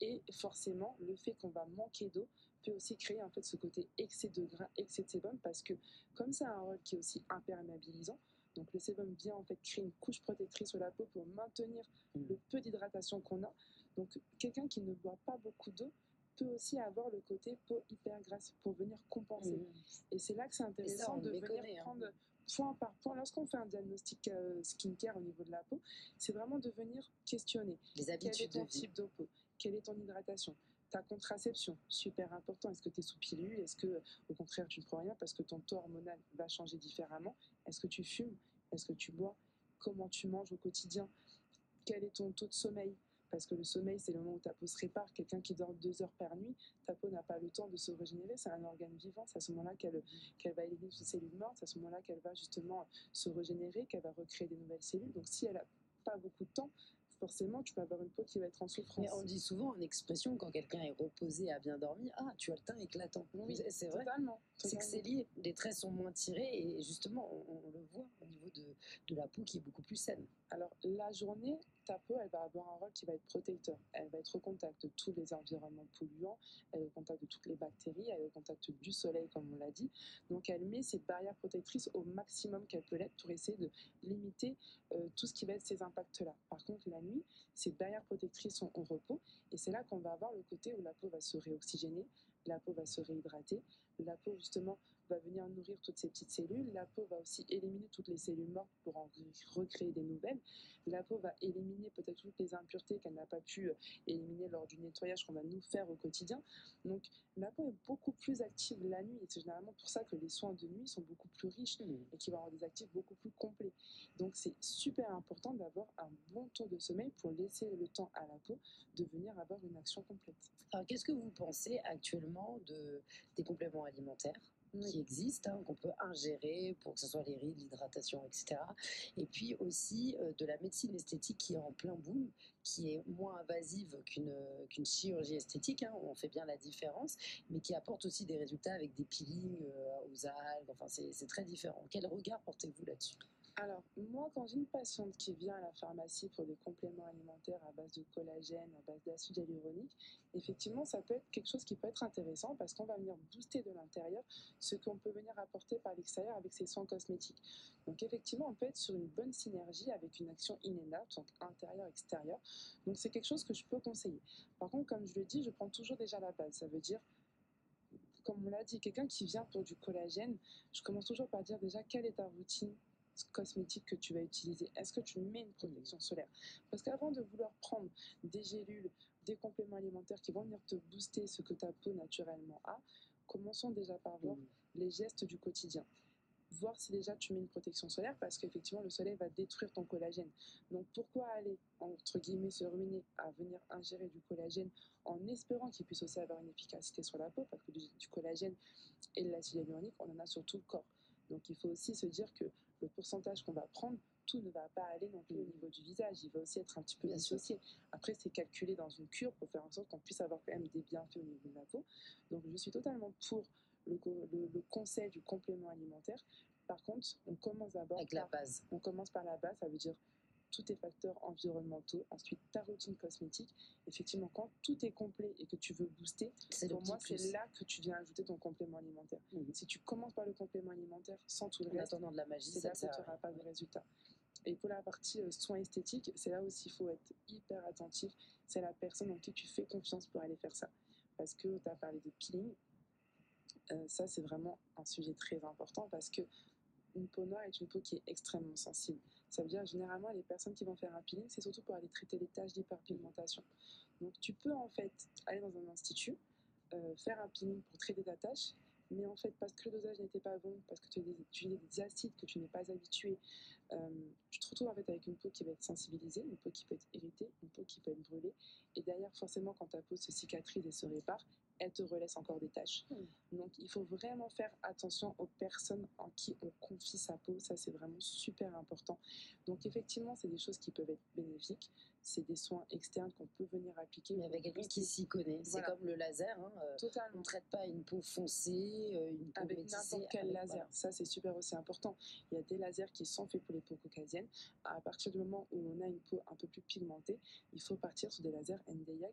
Et forcément, le fait qu'on va manquer d'eau peut aussi créer en fait ce côté excès de gras, excès de sébum, parce que comme ça a un rôle qui est aussi imperméabilisant, donc le sébum vient en fait créer une couche protectrice sur la peau pour maintenir Mhm. le peu d'hydratation qu'on a. Donc quelqu'un qui ne boit pas beaucoup d'eau peut aussi avoir le côté peau hyper grasse pour venir compenser. Mhm. Et c'est là que c'est intéressant de venir hein. prendre point par point. Lorsqu'on fait un diagnostic euh, skincare au niveau de la peau, c'est vraiment de venir questionner Les quel est habitudes de ton type de peau Quelle est ton hydratation Ta contraception, super important. Est-ce que tu es sous pilule? Est-ce que, au contraire, tu ne prends rien parce que ton taux hormonal va changer différemment? Est-ce que tu fumes? Est-ce que tu bois? Comment tu manges au quotidien? Quel est ton taux de sommeil? Parce que le sommeil, c'est le moment où ta peau se répare. Quelqu'un qui dort deux heures par nuit, ta peau n'a pas le temps de se régénérer. C'est un organe vivant. C'est à ce moment-là qu'elle va éliminer toutes les cellules mortes. C'est à ce moment-là qu'elle va justement se régénérer, qu'elle va recréer des nouvelles cellules. Donc si elle n'a pas beaucoup de temps, forcément, tu vas avoir une peau qui va être en souffrance. Mais on dit souvent en expression, quand quelqu'un est reposé, a bien dormi, ah, tu as le teint éclatant. Oui, c'est vrai. Totalement. C'est que c'est lié. Les traits sont moins tirés et justement, on, on le voit au niveau de, de la peau qui est beaucoup plus saine. Alors, la journée, ta peau, elle va avoir un rôle qui va être protecteur. Elle va être au contact de tous les environnements polluants, elle est au contact de toutes les bactéries, elle est au contact du soleil, comme on l'a dit. Donc, elle met ses barrières protectrices au maximum qu'elle peut l'être pour essayer de limiter euh, tout ce qui va être ces impacts-là. Par contre, la nuit, ces barrières protectrices sont au repos et c'est là qu'on va avoir le côté où la peau va se réoxygéner, la peau va se réhydrater, la peau, justement, va venir nourrir toutes ces petites cellules. La peau va aussi éliminer toutes les cellules mortes pour en recréer des nouvelles. La peau va éliminer peut-être toutes les impuretés qu'elle n'a pas pu euh, éliminer lors du nettoyage qu'on va nous faire au quotidien. Donc la peau est beaucoup plus active la nuit et c'est généralement pour ça que les soins de nuit sont beaucoup plus riches Mmh. et qui vont avoir des actifs beaucoup plus complets. Donc c'est super important d'avoir un bon taux de sommeil pour laisser le temps à la peau de venir avoir une action complète. Alors, qu'est-ce que vous pensez actuellement de, des compléments alimentaires? Qui existent, hein, qu'on peut ingérer pour que ce soit les rides, l'hydratation, etc. Et puis aussi euh, de la médecine esthétique qui est en plein boom, qui est moins invasive qu'une qu'une chirurgie esthétique, hein, on fait bien la différence, mais qui apporte aussi des résultats avec des peelings euh, aux algues, enfin c'est c'est très différent. Quel regard portez-vous là-dessus? Alors, moi, quand j'ai une patiente qui vient à la pharmacie pour des compléments alimentaires à base de collagène, à base d'acide hyaluronique, effectivement, ça peut être quelque chose qui peut être intéressant parce qu'on va venir booster de l'intérieur ce qu'on peut venir apporter par l'extérieur avec ses soins cosmétiques. Donc, effectivement, on peut être sur une bonne synergie avec une action inénate, donc intérieur-extérieur. Donc, c'est quelque chose que je peux conseiller. Par contre, comme je le dis, je prends toujours déjà la base. Ça veut dire comme on l'a dit, quelqu'un qui vient pour du collagène, je commence toujours par dire déjà quelle est ta routine cosmétique que tu vas utiliser. Est-ce que tu mets une protection solaire? Parce qu'avant de vouloir prendre des gélules, des compléments alimentaires qui vont venir te booster ce que ta peau naturellement a, commençons déjà par voir les gestes du quotidien. Voir si déjà tu mets une protection solaire parce qu'effectivement le soleil va détruire ton collagène. Donc pourquoi aller entre guillemets se ruiner à venir ingérer du collagène en espérant qu'il puisse aussi avoir une efficacité sur la peau? Parce que du, du collagène et de l'acide hyaluronique on en a sur tout le corps. Donc il faut aussi se dire que le pourcentage qu'on va prendre, tout ne va pas aller non plus au niveau du visage, il va aussi être un petit peu dissocié. Après, c'est calculé dans une cure pour faire en sorte qu'on puisse avoir quand même des bienfaits au niveau de la peau. Donc je suis totalement pour le, le- le conseil du complément alimentaire. Par contre, on commence d'abord avec la base on commence par la base, ça veut dire tous tes facteurs environnementaux, ensuite ta routine cosmétique. Effectivement, quand tout est complet et que tu veux booster, pour moi, c'est là que tu viens ajouter ton complément alimentaire. Mhm. Si tu commences par le complément alimentaire sans tout le En reste, attendant de la magie, c'est ça là ne que tu n'auras pas de résultat. Et pour la partie euh, soins esthétiques, c'est là aussi il faut être hyper attentif. C'est la personne en qui tu fais confiance pour aller faire ça. Parce que tu as parlé de peeling. Euh, ça, c'est vraiment un sujet très important parce que une peau noire est une peau qui est extrêmement sensible. Ça veut dire généralement les personnes qui vont faire un peeling, c'est surtout pour aller traiter les taches d'hyperpigmentation. Donc tu peux en fait aller dans un institut, euh, faire un peeling pour traiter ta tache, mais en fait parce que le dosage n'était pas bon, parce que tu utilises des acides que tu n'es pas habitué, euh, tu te retrouves en fait avec une peau qui va être sensibilisée, une peau qui peut être irritée, une peau qui peut être brûlée, et derrière forcément quand ta peau se cicatrise et se répare, elle te relaisse encore des taches. Donc il faut vraiment faire attention aux personnes en qui on confie sa peau, ça c'est vraiment super important. Donc effectivement, c'est des choses qui peuvent être bénéfiques, c'est des soins externes qu'on peut venir appliquer. Mais avec quelqu'un qui s'y connaît. C'est comme le laser. hein, euh, on Totalement. ne traite pas une peau foncée, euh, une peau Avec n'importe quel avec- laser. Ça, c'est super aussi important. Il y a des lasers qui sont faits pour les peaux caucasiennes. À partir du moment où on a une peau un peu plus pigmentée, il faut partir sur des lasers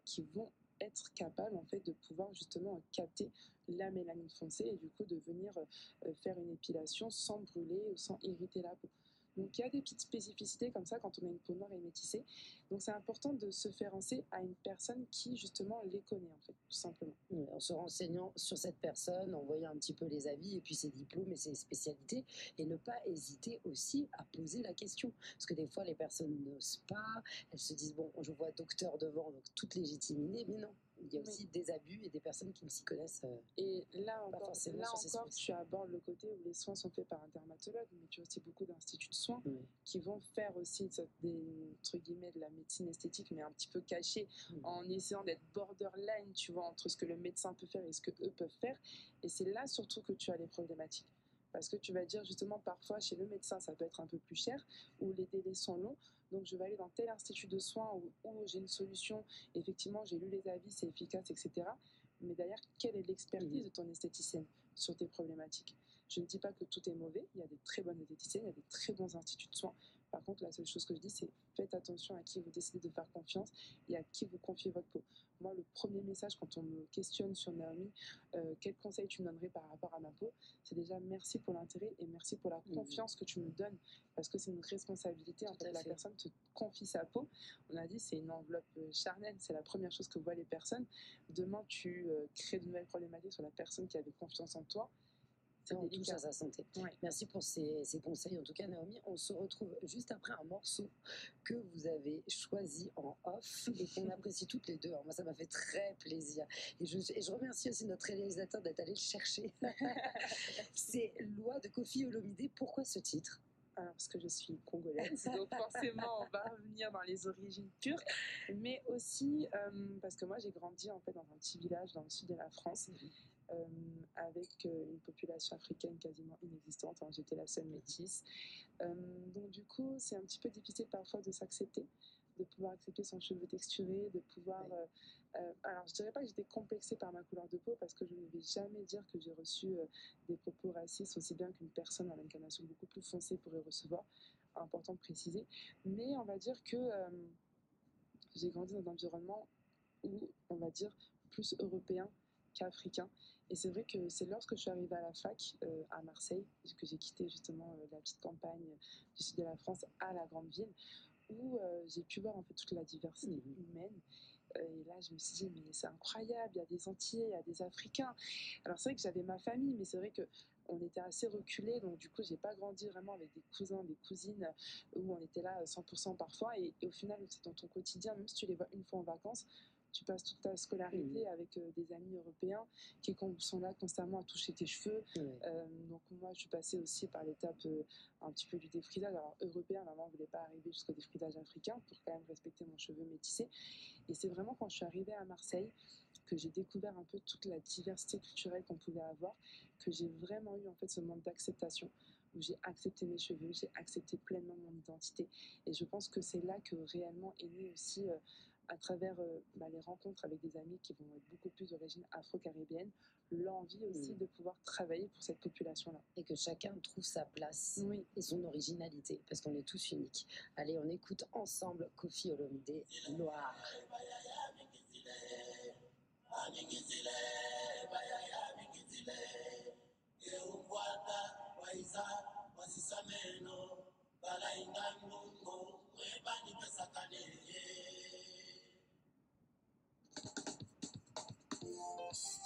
Qui vont être capables en fait de pouvoir justement capter la mélanine foncée et du coup de venir euh, faire une épilation sans brûler ou sans irriter la peau. Donc il y a des petites spécificités comme ça quand on a une peau noire et métissée. Donc c'est important de se faire renseigner à une personne qui justement les connaît en fait, tout simplement. En se renseignant sur cette personne, en voyant un petit peu les avis et puis ses diplômes et ses spécialités, et ne pas hésiter aussi à poser la question. Parce que des fois, les personnes n'osent pas, elles se disent, bon, je vois docteur devant, donc toute légitimité, mais non. Il y a Oui. aussi des abus et des personnes qui ne s'y connaissent. euh, Et là encore, forcément là sur ces encore spécialités. tu abordes le côté où les soins sont faits par un dermatologue, mais tu as aussi beaucoup d'instituts de soins oui. qui vont faire aussi des, entre guillemets, de la médecine esthétique, mais un petit peu cachée, en essayant d'être borderline, tu vois, entre ce que le médecin peut faire et ce que eux peuvent faire. Et c'est là surtout que tu as les problématiques. Parce que tu vas dire justement, parfois chez le médecin, ça peut être un peu plus cher, ou les délais sont longs. Donc je vais aller dans tel institut de soins où, j'ai une solution, effectivement, j'ai lu les avis, c'est efficace, etc. Mais derrière, quelle est l'expertise de ton esthéticienne sur tes problématiques? Je ne dis pas que tout est mauvais, il y a des très bonnes esthéticiennes, il y a des très bons instituts de soins. Par contre, la seule chose que je dis, c'est faites attention à qui vous décidez de faire confiance et à qui vous confiez votre peau. Moi, le premier message quand on me questionne sur Naomi, euh, quel conseil tu me donnerais par rapport à ma peau, c'est déjà merci pour l'intérêt et merci pour la Mhm. confiance que tu me donnes parce que c'est une responsabilité. En fait, la personne te confie sa peau. On a dit c'est une enveloppe euh, charnelle, c'est la première chose que voient les personnes. Demain, tu euh, crées de nouvelles problématiques sur la personne qui avait confiance en toi. Touche délicat. à sa santé. Ouais. Merci pour ces, ces conseils. En tout cas, Naomi, on se retrouve juste après un morceau que vous avez choisi en off et qu'on [laughs] apprécie toutes les deux. Alors moi, ça m'a fait très plaisir. Et je, et je remercie aussi notre réalisateur d'être allé le chercher. [laughs] C'est Loi de Kofi Olomide. Pourquoi ce titre? Alors, parce que je suis congolaise, donc forcément, on va revenir dans les origines pures, mais aussi euh, parce que moi, j'ai grandi en fait dans un petit village dans le sud de la France, euh, avec euh, une population africaine quasiment inexistante. hein, J'étais la seule métisse. Euh, donc, du coup, c'est un petit peu difficile parfois de s'accepter, de pouvoir accepter son cheveu texturé, de pouvoir. Oui. euh, euh, alors, je dirais pas que j'étais complexée par ma couleur de peau, parce que je ne vais jamais dire que j'ai reçu euh, des propos racistes, aussi bien qu'une personne à l'incarnation beaucoup plus foncée pourrait recevoir. Important de préciser. Mais on va dire que euh, j'ai grandi dans un environnement où, on va dire, plus européen qu'africain. Et c'est vrai que c'est lorsque je suis arrivée à la fac euh, à Marseille, que j'ai quitté justement euh, la petite campagne du sud de la France à la grande ville, où euh, j'ai pu voir en fait toute la diversité Mhm. humaine. Et là, je me suis dit, mais c'est incroyable, il y a des Antillais, il y a des Africains. Alors c'est vrai que j'avais ma famille, mais c'est vrai que on était assez reculés, donc du coup, j'ai pas grandi vraiment avec des cousins, des cousines, où on était là 100% parfois. Et, et au final, c'est dans ton quotidien, même si tu les vois une fois en vacances, tu passes toute ta scolarité avec euh, des amis européens qui sont là constamment à toucher tes cheveux. Euh, donc moi, je suis passée aussi par l'étape euh, un petit peu du défrisage. Alors européen, maman ne voulait pas arriver jusqu'au défrisage africain pour quand même respecter mon cheveu métissé. Et c'est vraiment quand je suis arrivée à Marseille que j'ai découvert un peu toute la diversité culturelle qu'on pouvait avoir, que j'ai vraiment eu en fait ce monde d'acceptation où j'ai accepté mes cheveux, j'ai accepté pleinement mon identité. Et je pense que c'est là que réellement est né aussi, à travers euh, bah, les rencontres avec des amis qui vont être beaucoup plus d'origine afro-caribéenne, l'envie aussi Mhm. de pouvoir travailler pour cette population-là. Et que chacun trouve sa place Oui. et son originalité, parce qu'on est tous uniques. Allez, on écoute ensemble Kofi Olomide, Noir. Yes.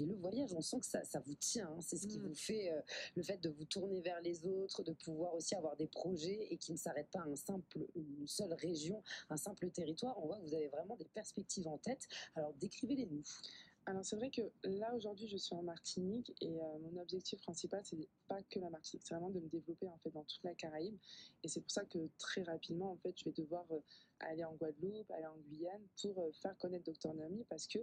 Et le voyage, on sent que ça, ça vous tient. hein. C'est ce qui Mm. vous fait euh, le fait de vous tourner vers les autres, de pouvoir aussi avoir des projets et qui ne s'arrêtent pas à un simple, une seule région, un simple territoire. On voit que vous avez vraiment des perspectives en tête. Alors décrivez-les nous. Alors c'est vrai que là aujourd'hui je suis en Martinique et euh, mon objectif principal c'est pas que la Martinique, c'est vraiment de me développer en fait dans toute la Caraïbe et c'est pour ça que très rapidement en fait je vais devoir euh, aller en Guadeloupe, aller en Guyane pour euh, faire connaître Dr Naomi parce que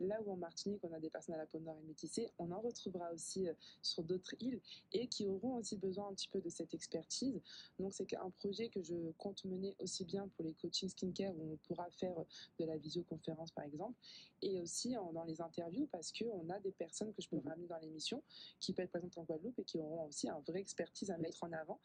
là où en Martinique on a des personnes à la peau noire et métissée, on en retrouvera aussi euh, sur d'autres îles et qui auront aussi besoin un petit peu de cette expertise. Donc c'est un projet que je compte mener aussi bien pour les coachings skincare où on pourra faire euh, de la visioconférence par exemple et aussi en- dans les interviews parce qu'on a des personnes que je peux Mhm. ramener dans l'émission qui peuvent être présentes en Guadeloupe et qui auront aussi un vrai expertise à mettre en avant.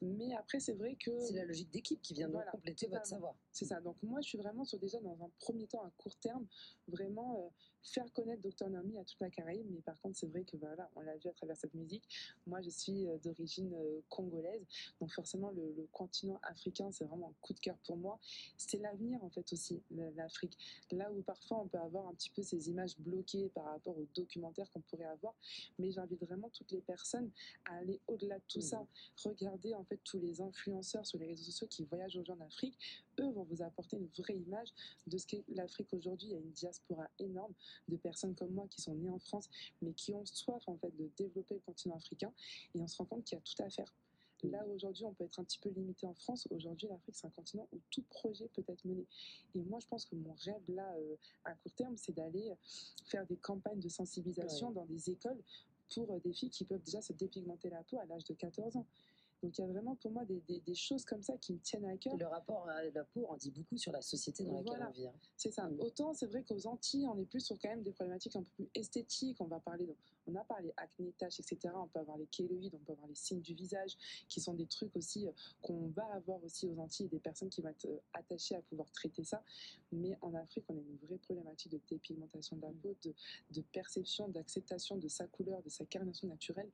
Mais après, c'est vrai que C'est la logique d'équipe qui vient donc Voilà, compléter votre savoir. C'est ça. Donc moi, je suis vraiment sur déjà dans un premier temps, à court terme, vraiment euh, faire connaître Dr Naomi à toute la Caraïbe. Mais par contre, c'est vrai que voilà, on l'a vu à travers cette musique. Moi, je suis euh, d'origine euh, congolaise, donc forcément le, le continent africain, c'est vraiment un coup de cœur pour moi. C'est l'avenir en fait aussi, l'Afrique. Là où parfois on peut avoir un petit peu ces images bloquées par rapport aux documentaires qu'on pourrait avoir, mais j'invite vraiment toutes les personnes à aller au-delà de tout Mhm. ça. Regardez en fait tous les influenceurs sur les réseaux sociaux qui voyagent aujourd'hui en Afrique. Eux vont vous apporter une vraie image de ce qu'est l'Afrique aujourd'hui. Il y a une diaspora énorme de personnes comme moi qui sont nées en France, mais qui ont soif en fait de développer le continent africain. Et on se rend compte qu'il y a tout à faire. Là aujourd'hui on peut être un petit peu limité en France, aujourd'hui l'Afrique c'est un continent où tout projet peut être mené. Et moi je pense que mon rêve là euh, à court terme c'est d'aller faire des campagnes de sensibilisation Ouais. dans des écoles pour euh, des filles qui peuvent déjà se dépigmenter la peau à l'âge de 14 ans. Donc il y a vraiment pour moi des, des- des choses comme ça qui me tiennent à cœur. Le rapport à la peau en dit beaucoup sur la société dans laquelle Voilà. on vit. hein. C'est ça. Autant c'est vrai qu'aux Antilles, on est plus sur quand même des problématiques un peu plus esthétiques. On va parler, de, on a parlé acné, taches, etc. On peut avoir les kéloïdes, on peut avoir les signes du visage, qui sont des trucs aussi euh, qu'on va avoir aussi aux Antilles, des personnes qui vont être euh, attachées à pouvoir traiter ça. Mais en Afrique, on a une vraie problématique de dépigmentation de la Mm. peau, de, de perception, d'acceptation de sa couleur, de sa carnation naturelle.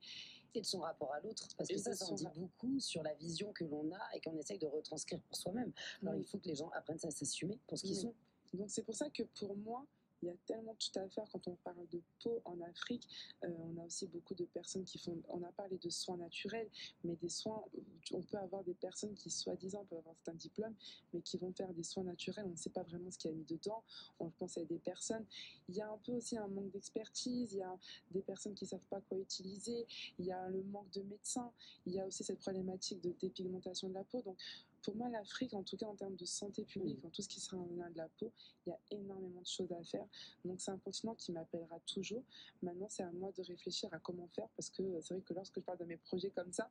Et de son rapport à l'autre. Parce que Et ça, ça en dit beaucoup sur la vision que l'on a et qu'on essaye de retranscrire pour soi-même. Alors Oui. il faut que les gens apprennent à s'assumer pour ce qu'ils Oui. sont. Donc c'est pour ça que pour moi, il y a tellement tout à faire quand on parle de peau en Afrique. Euh, on a aussi beaucoup de personnes qui font, on a parlé de soins naturels, mais des soins, on peut avoir des personnes qui soi-disant peuvent avoir certains diplômes, mais qui vont faire des soins naturels, on ne sait pas vraiment ce qu'il y a mis dedans, on le conseille à des personnes. Il y a un peu aussi un manque d'expertise, il y a des personnes qui ne savent pas quoi utiliser, il y a le manque de médecins, il y a aussi cette problématique de dépigmentation de la peau. Donc pour moi, l'Afrique, en tout cas en termes de santé publique, en tout ce qui sera en lien de la peau, il y a énormément de choses à faire. Donc c'est un continent qui m'appellera toujours. Maintenant, c'est à moi de réfléchir à comment faire parce que euh, c'est vrai que lorsque je parle de mes projets comme ça,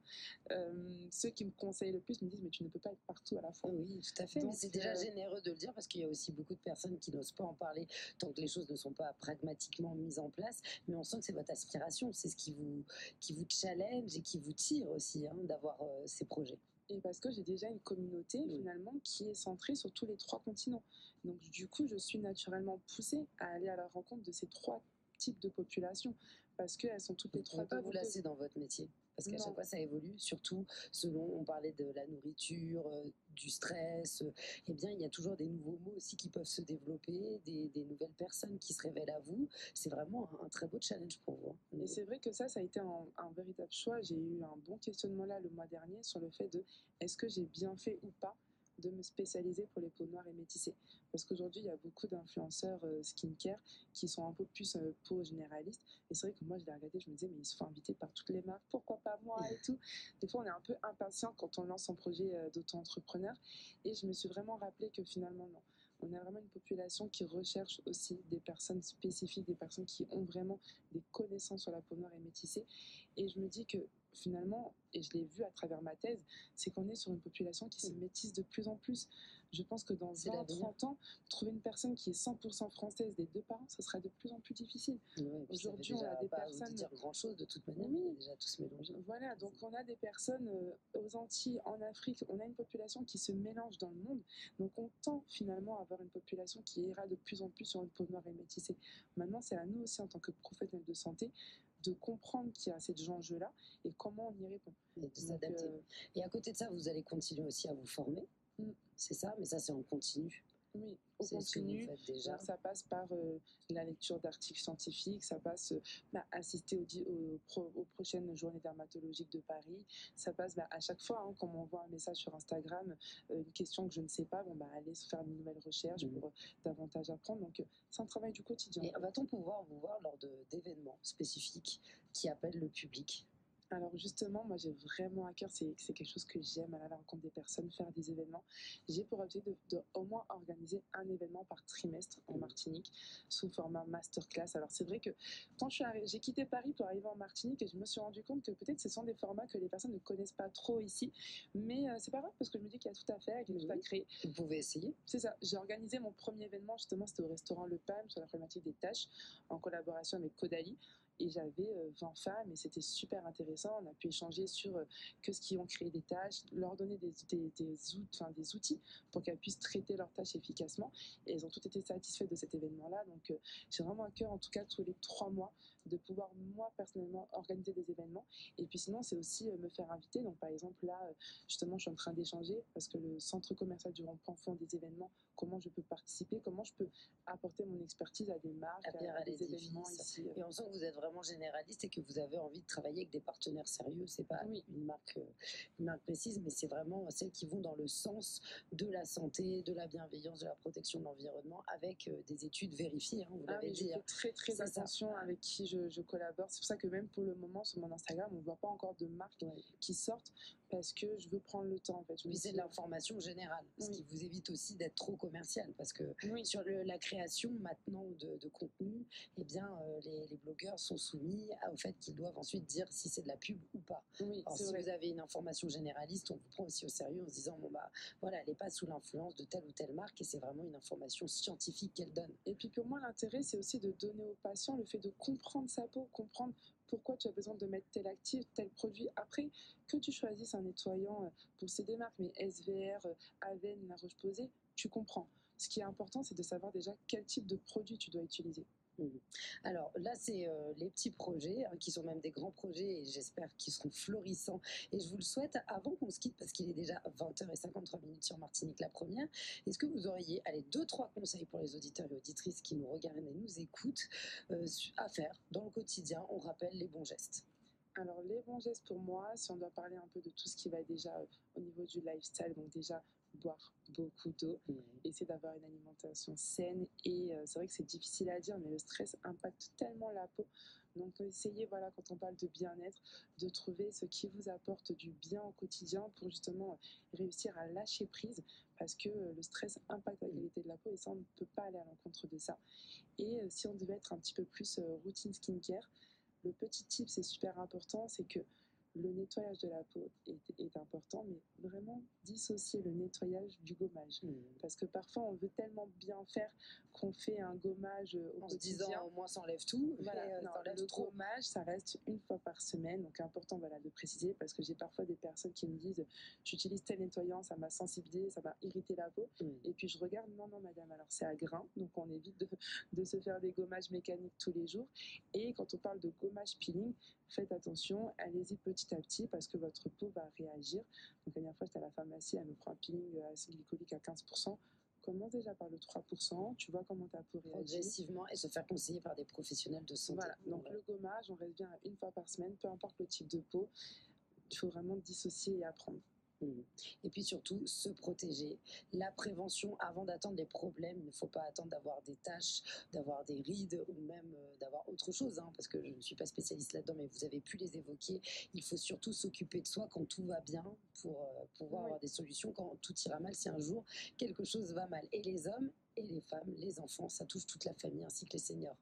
euh, ceux qui me conseillent le plus me disent mais tu ne peux pas être partout à la fois. Oui, tout à fait. mais c'est déjà euh, généreux de le dire parce qu'il y a aussi beaucoup de personnes qui n'osent pas en parler tant que les choses ne sont pas pragmatiquement mises en place. Mais on sent que c'est votre aspiration, c'est ce qui vous, qui vous challenge et qui vous tire aussi hein, d'avoir euh, ces projets. Et parce que j'ai déjà une communauté Oui. finalement qui est centrée sur tous les trois continents. Donc du coup, je suis naturellement poussée à aller à la rencontre de ces trois types de populations parce qu'elles sont toutes les trois pas vous lasser dans votre métier parce qu'à chaque fois ça évolue, surtout selon, on parlait de la nourriture, euh, du stress, euh, eh bien il y a toujours des nouveaux mots aussi qui peuvent se développer, des, des nouvelles personnes qui se révèlent à vous. C'est vraiment un, un très beau challenge pour vous. hein. Et c'est vrai que ça, ça a été un, un véritable choix. J'ai eu un bon questionnement là le mois dernier sur le fait de est-ce que j'ai bien fait ou pas de me spécialiser pour les peaux noires et métissées. Parce qu'aujourd'hui, il y a beaucoup d'influenceurs euh, skincare qui sont un peu plus euh, peau généraliste. Et c'est vrai que moi, je les regardais, je me disais, mais ils se font inviter par toutes les marques, pourquoi pas moi et tout. Des fois, on est un peu impatient quand on lance son projet euh, d'auto-entrepreneur. Et je me suis vraiment rappelé que finalement, non. On a vraiment une population qui recherche aussi des personnes spécifiques, des personnes qui ont vraiment des connaissances sur la peau noire et métissée. Et je me dis que finalement, et je l'ai vu à travers ma thèse, c'est qu'on est sur une population qui se métisse de plus en plus. Je pense que dans C'est 20, l'avenir. 30 ans, trouver une personne qui est 100% française des deux parents, ce sera de plus en plus difficile. Ouais, Aujourd'hui, on a des pas personnes- dire grand chose de toute manière, Oui. on est déjà tous mélangés. Voilà, donc on a des personnes euh, aux Antilles, en Afrique, on a une population qui se mélange dans le monde. Donc on tend finalement à avoir une population qui ira de plus en plus sur une peau noire et métissée. Maintenant, c'est à nous aussi, en tant que professionnels de santé, de comprendre qu'il y a ces enjeux-là et comment on y répond. Et de Donc, s'adapter. euh, Et à côté de ça, vous allez continuer aussi à vous former. Mm. C'est ça, mais ça c'est en continu. Oui, on vous continue. faites déjà. Donc, ça passe par euh, la lecture d'articles scientifiques, ça passe euh, bah, assister aux pro- aux prochaines journées dermatologiques de Paris, ça passe bah, à chaque fois, hein, quand on m'envoie un message sur Instagram, euh, une question que je ne sais pas, bon, bah, aller se faire une nouvelle recherche Mhm. pour davantage apprendre. Donc c'est un travail du quotidien. Et va-t-on pouvoir vous voir lors d'événements spécifiques qui appellent le public? Alors justement, moi j'ai vraiment à cœur, c'est quelque chose que j'aime, aller à la rencontre des personnes, faire des événements. J'ai pour objectif de, de au moins organiser un événement par trimestre en. Martinique sous format masterclass. Alors c'est vrai que quand j'ai quitté Paris pour arriver en Martinique et je me suis rendu compte que peut-être ce sont des formats que les personnes ne connaissent pas trop ici, mais euh, c'est pas grave parce que je me dis qu'il y a tout à faire, qu'il y a tout à créer. Vous pouvez essayer. C'est ça. J'ai organisé mon premier événement, justement, c'était au restaurant Le Palme sur la problématique des tâches, en collaboration avec Caudalie. Et j'avais euh, 20 femmes et c'était super intéressant. On a pu échanger sur que ce qui ont créé des tâches, leur donner des, des, outils pour qu'elles puissent traiter leurs tâches efficacement. Et elles ont toutes été satisfaites de cet événement-là. Donc j'ai vraiment à cœur, en tout cas tous les trois mois, de pouvoir moi personnellement organiser des événements. Et puis sinon, c'est aussi euh, me faire inviter. Donc par exemple là, euh, justement, je suis en train d'échanger parce que le centre commercial du Rond-Point font des événements. Comment je peux participer? Comment je peux apporter mon expertise à des marques, À à, à des événements ici. euh. Et on sent que vous êtes vraiment généraliste et que vous avez envie de travailler avec des partenaires sérieux. C'est pas Oui. une marque, une marque précise, mais c'est vraiment celles qui vont dans le sens de la santé, de la bienveillance, de la protection de l'environnement, avec des études vérifiées. hein, vous Ah l'avez je dit. hein. fais très très ça. attention avec qui je, je collabore. C'est pour ça que même pour le moment sur mon Instagram, on ne voit pas encore de marques Ouais. qui sortent parce que je veux prendre le temps en fait. Puis c'est de l'information générale, ce Oui. qui vous évite aussi d'être trop commercial, parce que oui, sur le- la création maintenant de, de contenu, eh bien, euh, les, les blogueurs sont soumis à- au fait qu'ils doivent ensuite dire si c'est de la pub ou pas. oui, Alors, c'est si vrai. vous avez une information généraliste, on vous prend aussi au sérieux en se disant bon bah voilà, elle n'est pas sous l'influence de telle ou telle marque et c'est vraiment une information scientifique qu'elle donne. Et puis pour moi, l'intérêt, c'est aussi de donner au patient le fait de comprendre sa peau, comprendre pourquoi tu as besoin de mettre tel actif, tel produit. Après, que tu choisisses un nettoyant euh, pour ces des marques, mais SVR, euh, Aven, La Roche-Posay, tu comprends. Ce qui est important, c'est de savoir déjà quel type de produit tu dois utiliser. Mhm. Alors là, c'est euh, les petits projets hein, qui sont même des grands projets et j'espère qu'ils seront florissants. Et je vous le souhaite avant qu'on se quitte parce qu'il est déjà 20h53 minutes sur Martinique la première. Est-ce que vous auriez allez, deux, trois conseils pour les auditeurs et auditrices qui nous regardent et nous écoutent euh, à faire dans le quotidien? On rappelle les bons gestes. Alors, les bons gestes pour moi, si on doit parler un peu de tout ce qui va déjà euh, au niveau du lifestyle, donc déjà boire beaucoup d'eau, essayer d'avoir une alimentation saine. Et euh, c'est vrai que c'est difficile à dire, mais le stress impacte tellement la peau. Donc, essayez, voilà, quand on parle de bien-être, de trouver ce qui vous apporte du bien au quotidien pour justement réussir à lâcher prise parce que euh, le stress impacte la qualité de la peau et ça, on ne peut pas aller à l'encontre de ça. Et euh, si on devait être un petit peu plus euh, routine skincare, le petit tip, c'est super important, c'est que le nettoyage de la peau est, est important, mais vraiment dissocier le nettoyage du gommage. Parce que parfois, on veut tellement bien faire qu'on fait un gommage au En se quotidien. disant au moins ça enlève tout, Voilà, euh, non, le trop. gommage, ça reste une fois par semaine, donc important voilà, de préciser parce que j'ai parfois des personnes qui me disent j'utilise tel nettoyant, ça m'a sensibilisé, ça m'a irrité la peau. Mhm. Et puis je regarde, non, non, madame, alors c'est à grain, donc on évite de, de se faire des gommages mécaniques tous les jours. Et quand on parle de gommage peeling, faites attention, allez-y petit à petit parce que votre peau va réagir. Donc la dernière fois, j'étais à la pharmacie, elle me prend un peeling à acide glycolique à 15%. Commence déjà par le 3%, tu vois comment ta peau réagit? Progressivement et se faire conseiller par des professionnels de santé. Voilà, donc le gommage, on reste bien à une fois par semaine, peu importe le type de peau. Il faut vraiment dissocier et apprendre. Et puis surtout, se protéger. La prévention, avant d'attendre les problèmes, il ne faut pas attendre d'avoir des taches, d'avoir des rides ou même euh, d'avoir autre chose, hein, parce que je ne suis pas spécialiste là-dedans, mais vous avez pu les évoquer. Il faut surtout s'occuper de soi quand tout va bien pour euh, pouvoir Oui. avoir des solutions quand tout ira mal, si un jour quelque chose va mal. Et les hommes et les femmes, les enfants, ça touche toute la famille ainsi que les seniors.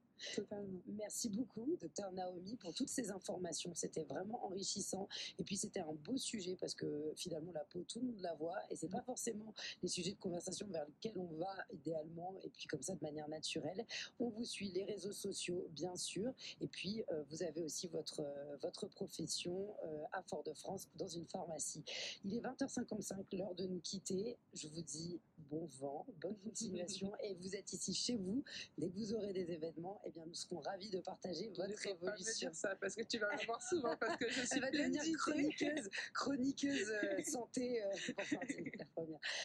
Merci beaucoup, docteur Naomi, pour toutes ces informations. C'était vraiment enrichissant. Et puis, c'était un beau sujet parce que finalement, la peau, tout le monde la voit. Et c'est pas forcément les sujets de conversation vers lesquels on va idéalement. Et puis, comme ça, de manière naturelle. On vous suit les réseaux sociaux, bien sûr. Et puis, euh, vous avez aussi votre, euh, votre profession euh, à Fort-de-France dans une pharmacie. Il est 20h55, l'heure de nous quitter. Je vous dis bon vent, bonne continuation. et vous êtes ici chez vous. Dès que vous aurez des événements, eh bien, nous serons ravis de partager Ne votre faut pas me évolution. dire ça parce que tu vas me voir [laughs] souvent parce que je suis Elle va devenir chroniqueuse, chroniqueuse euh, santé euh, [laughs] pour la première.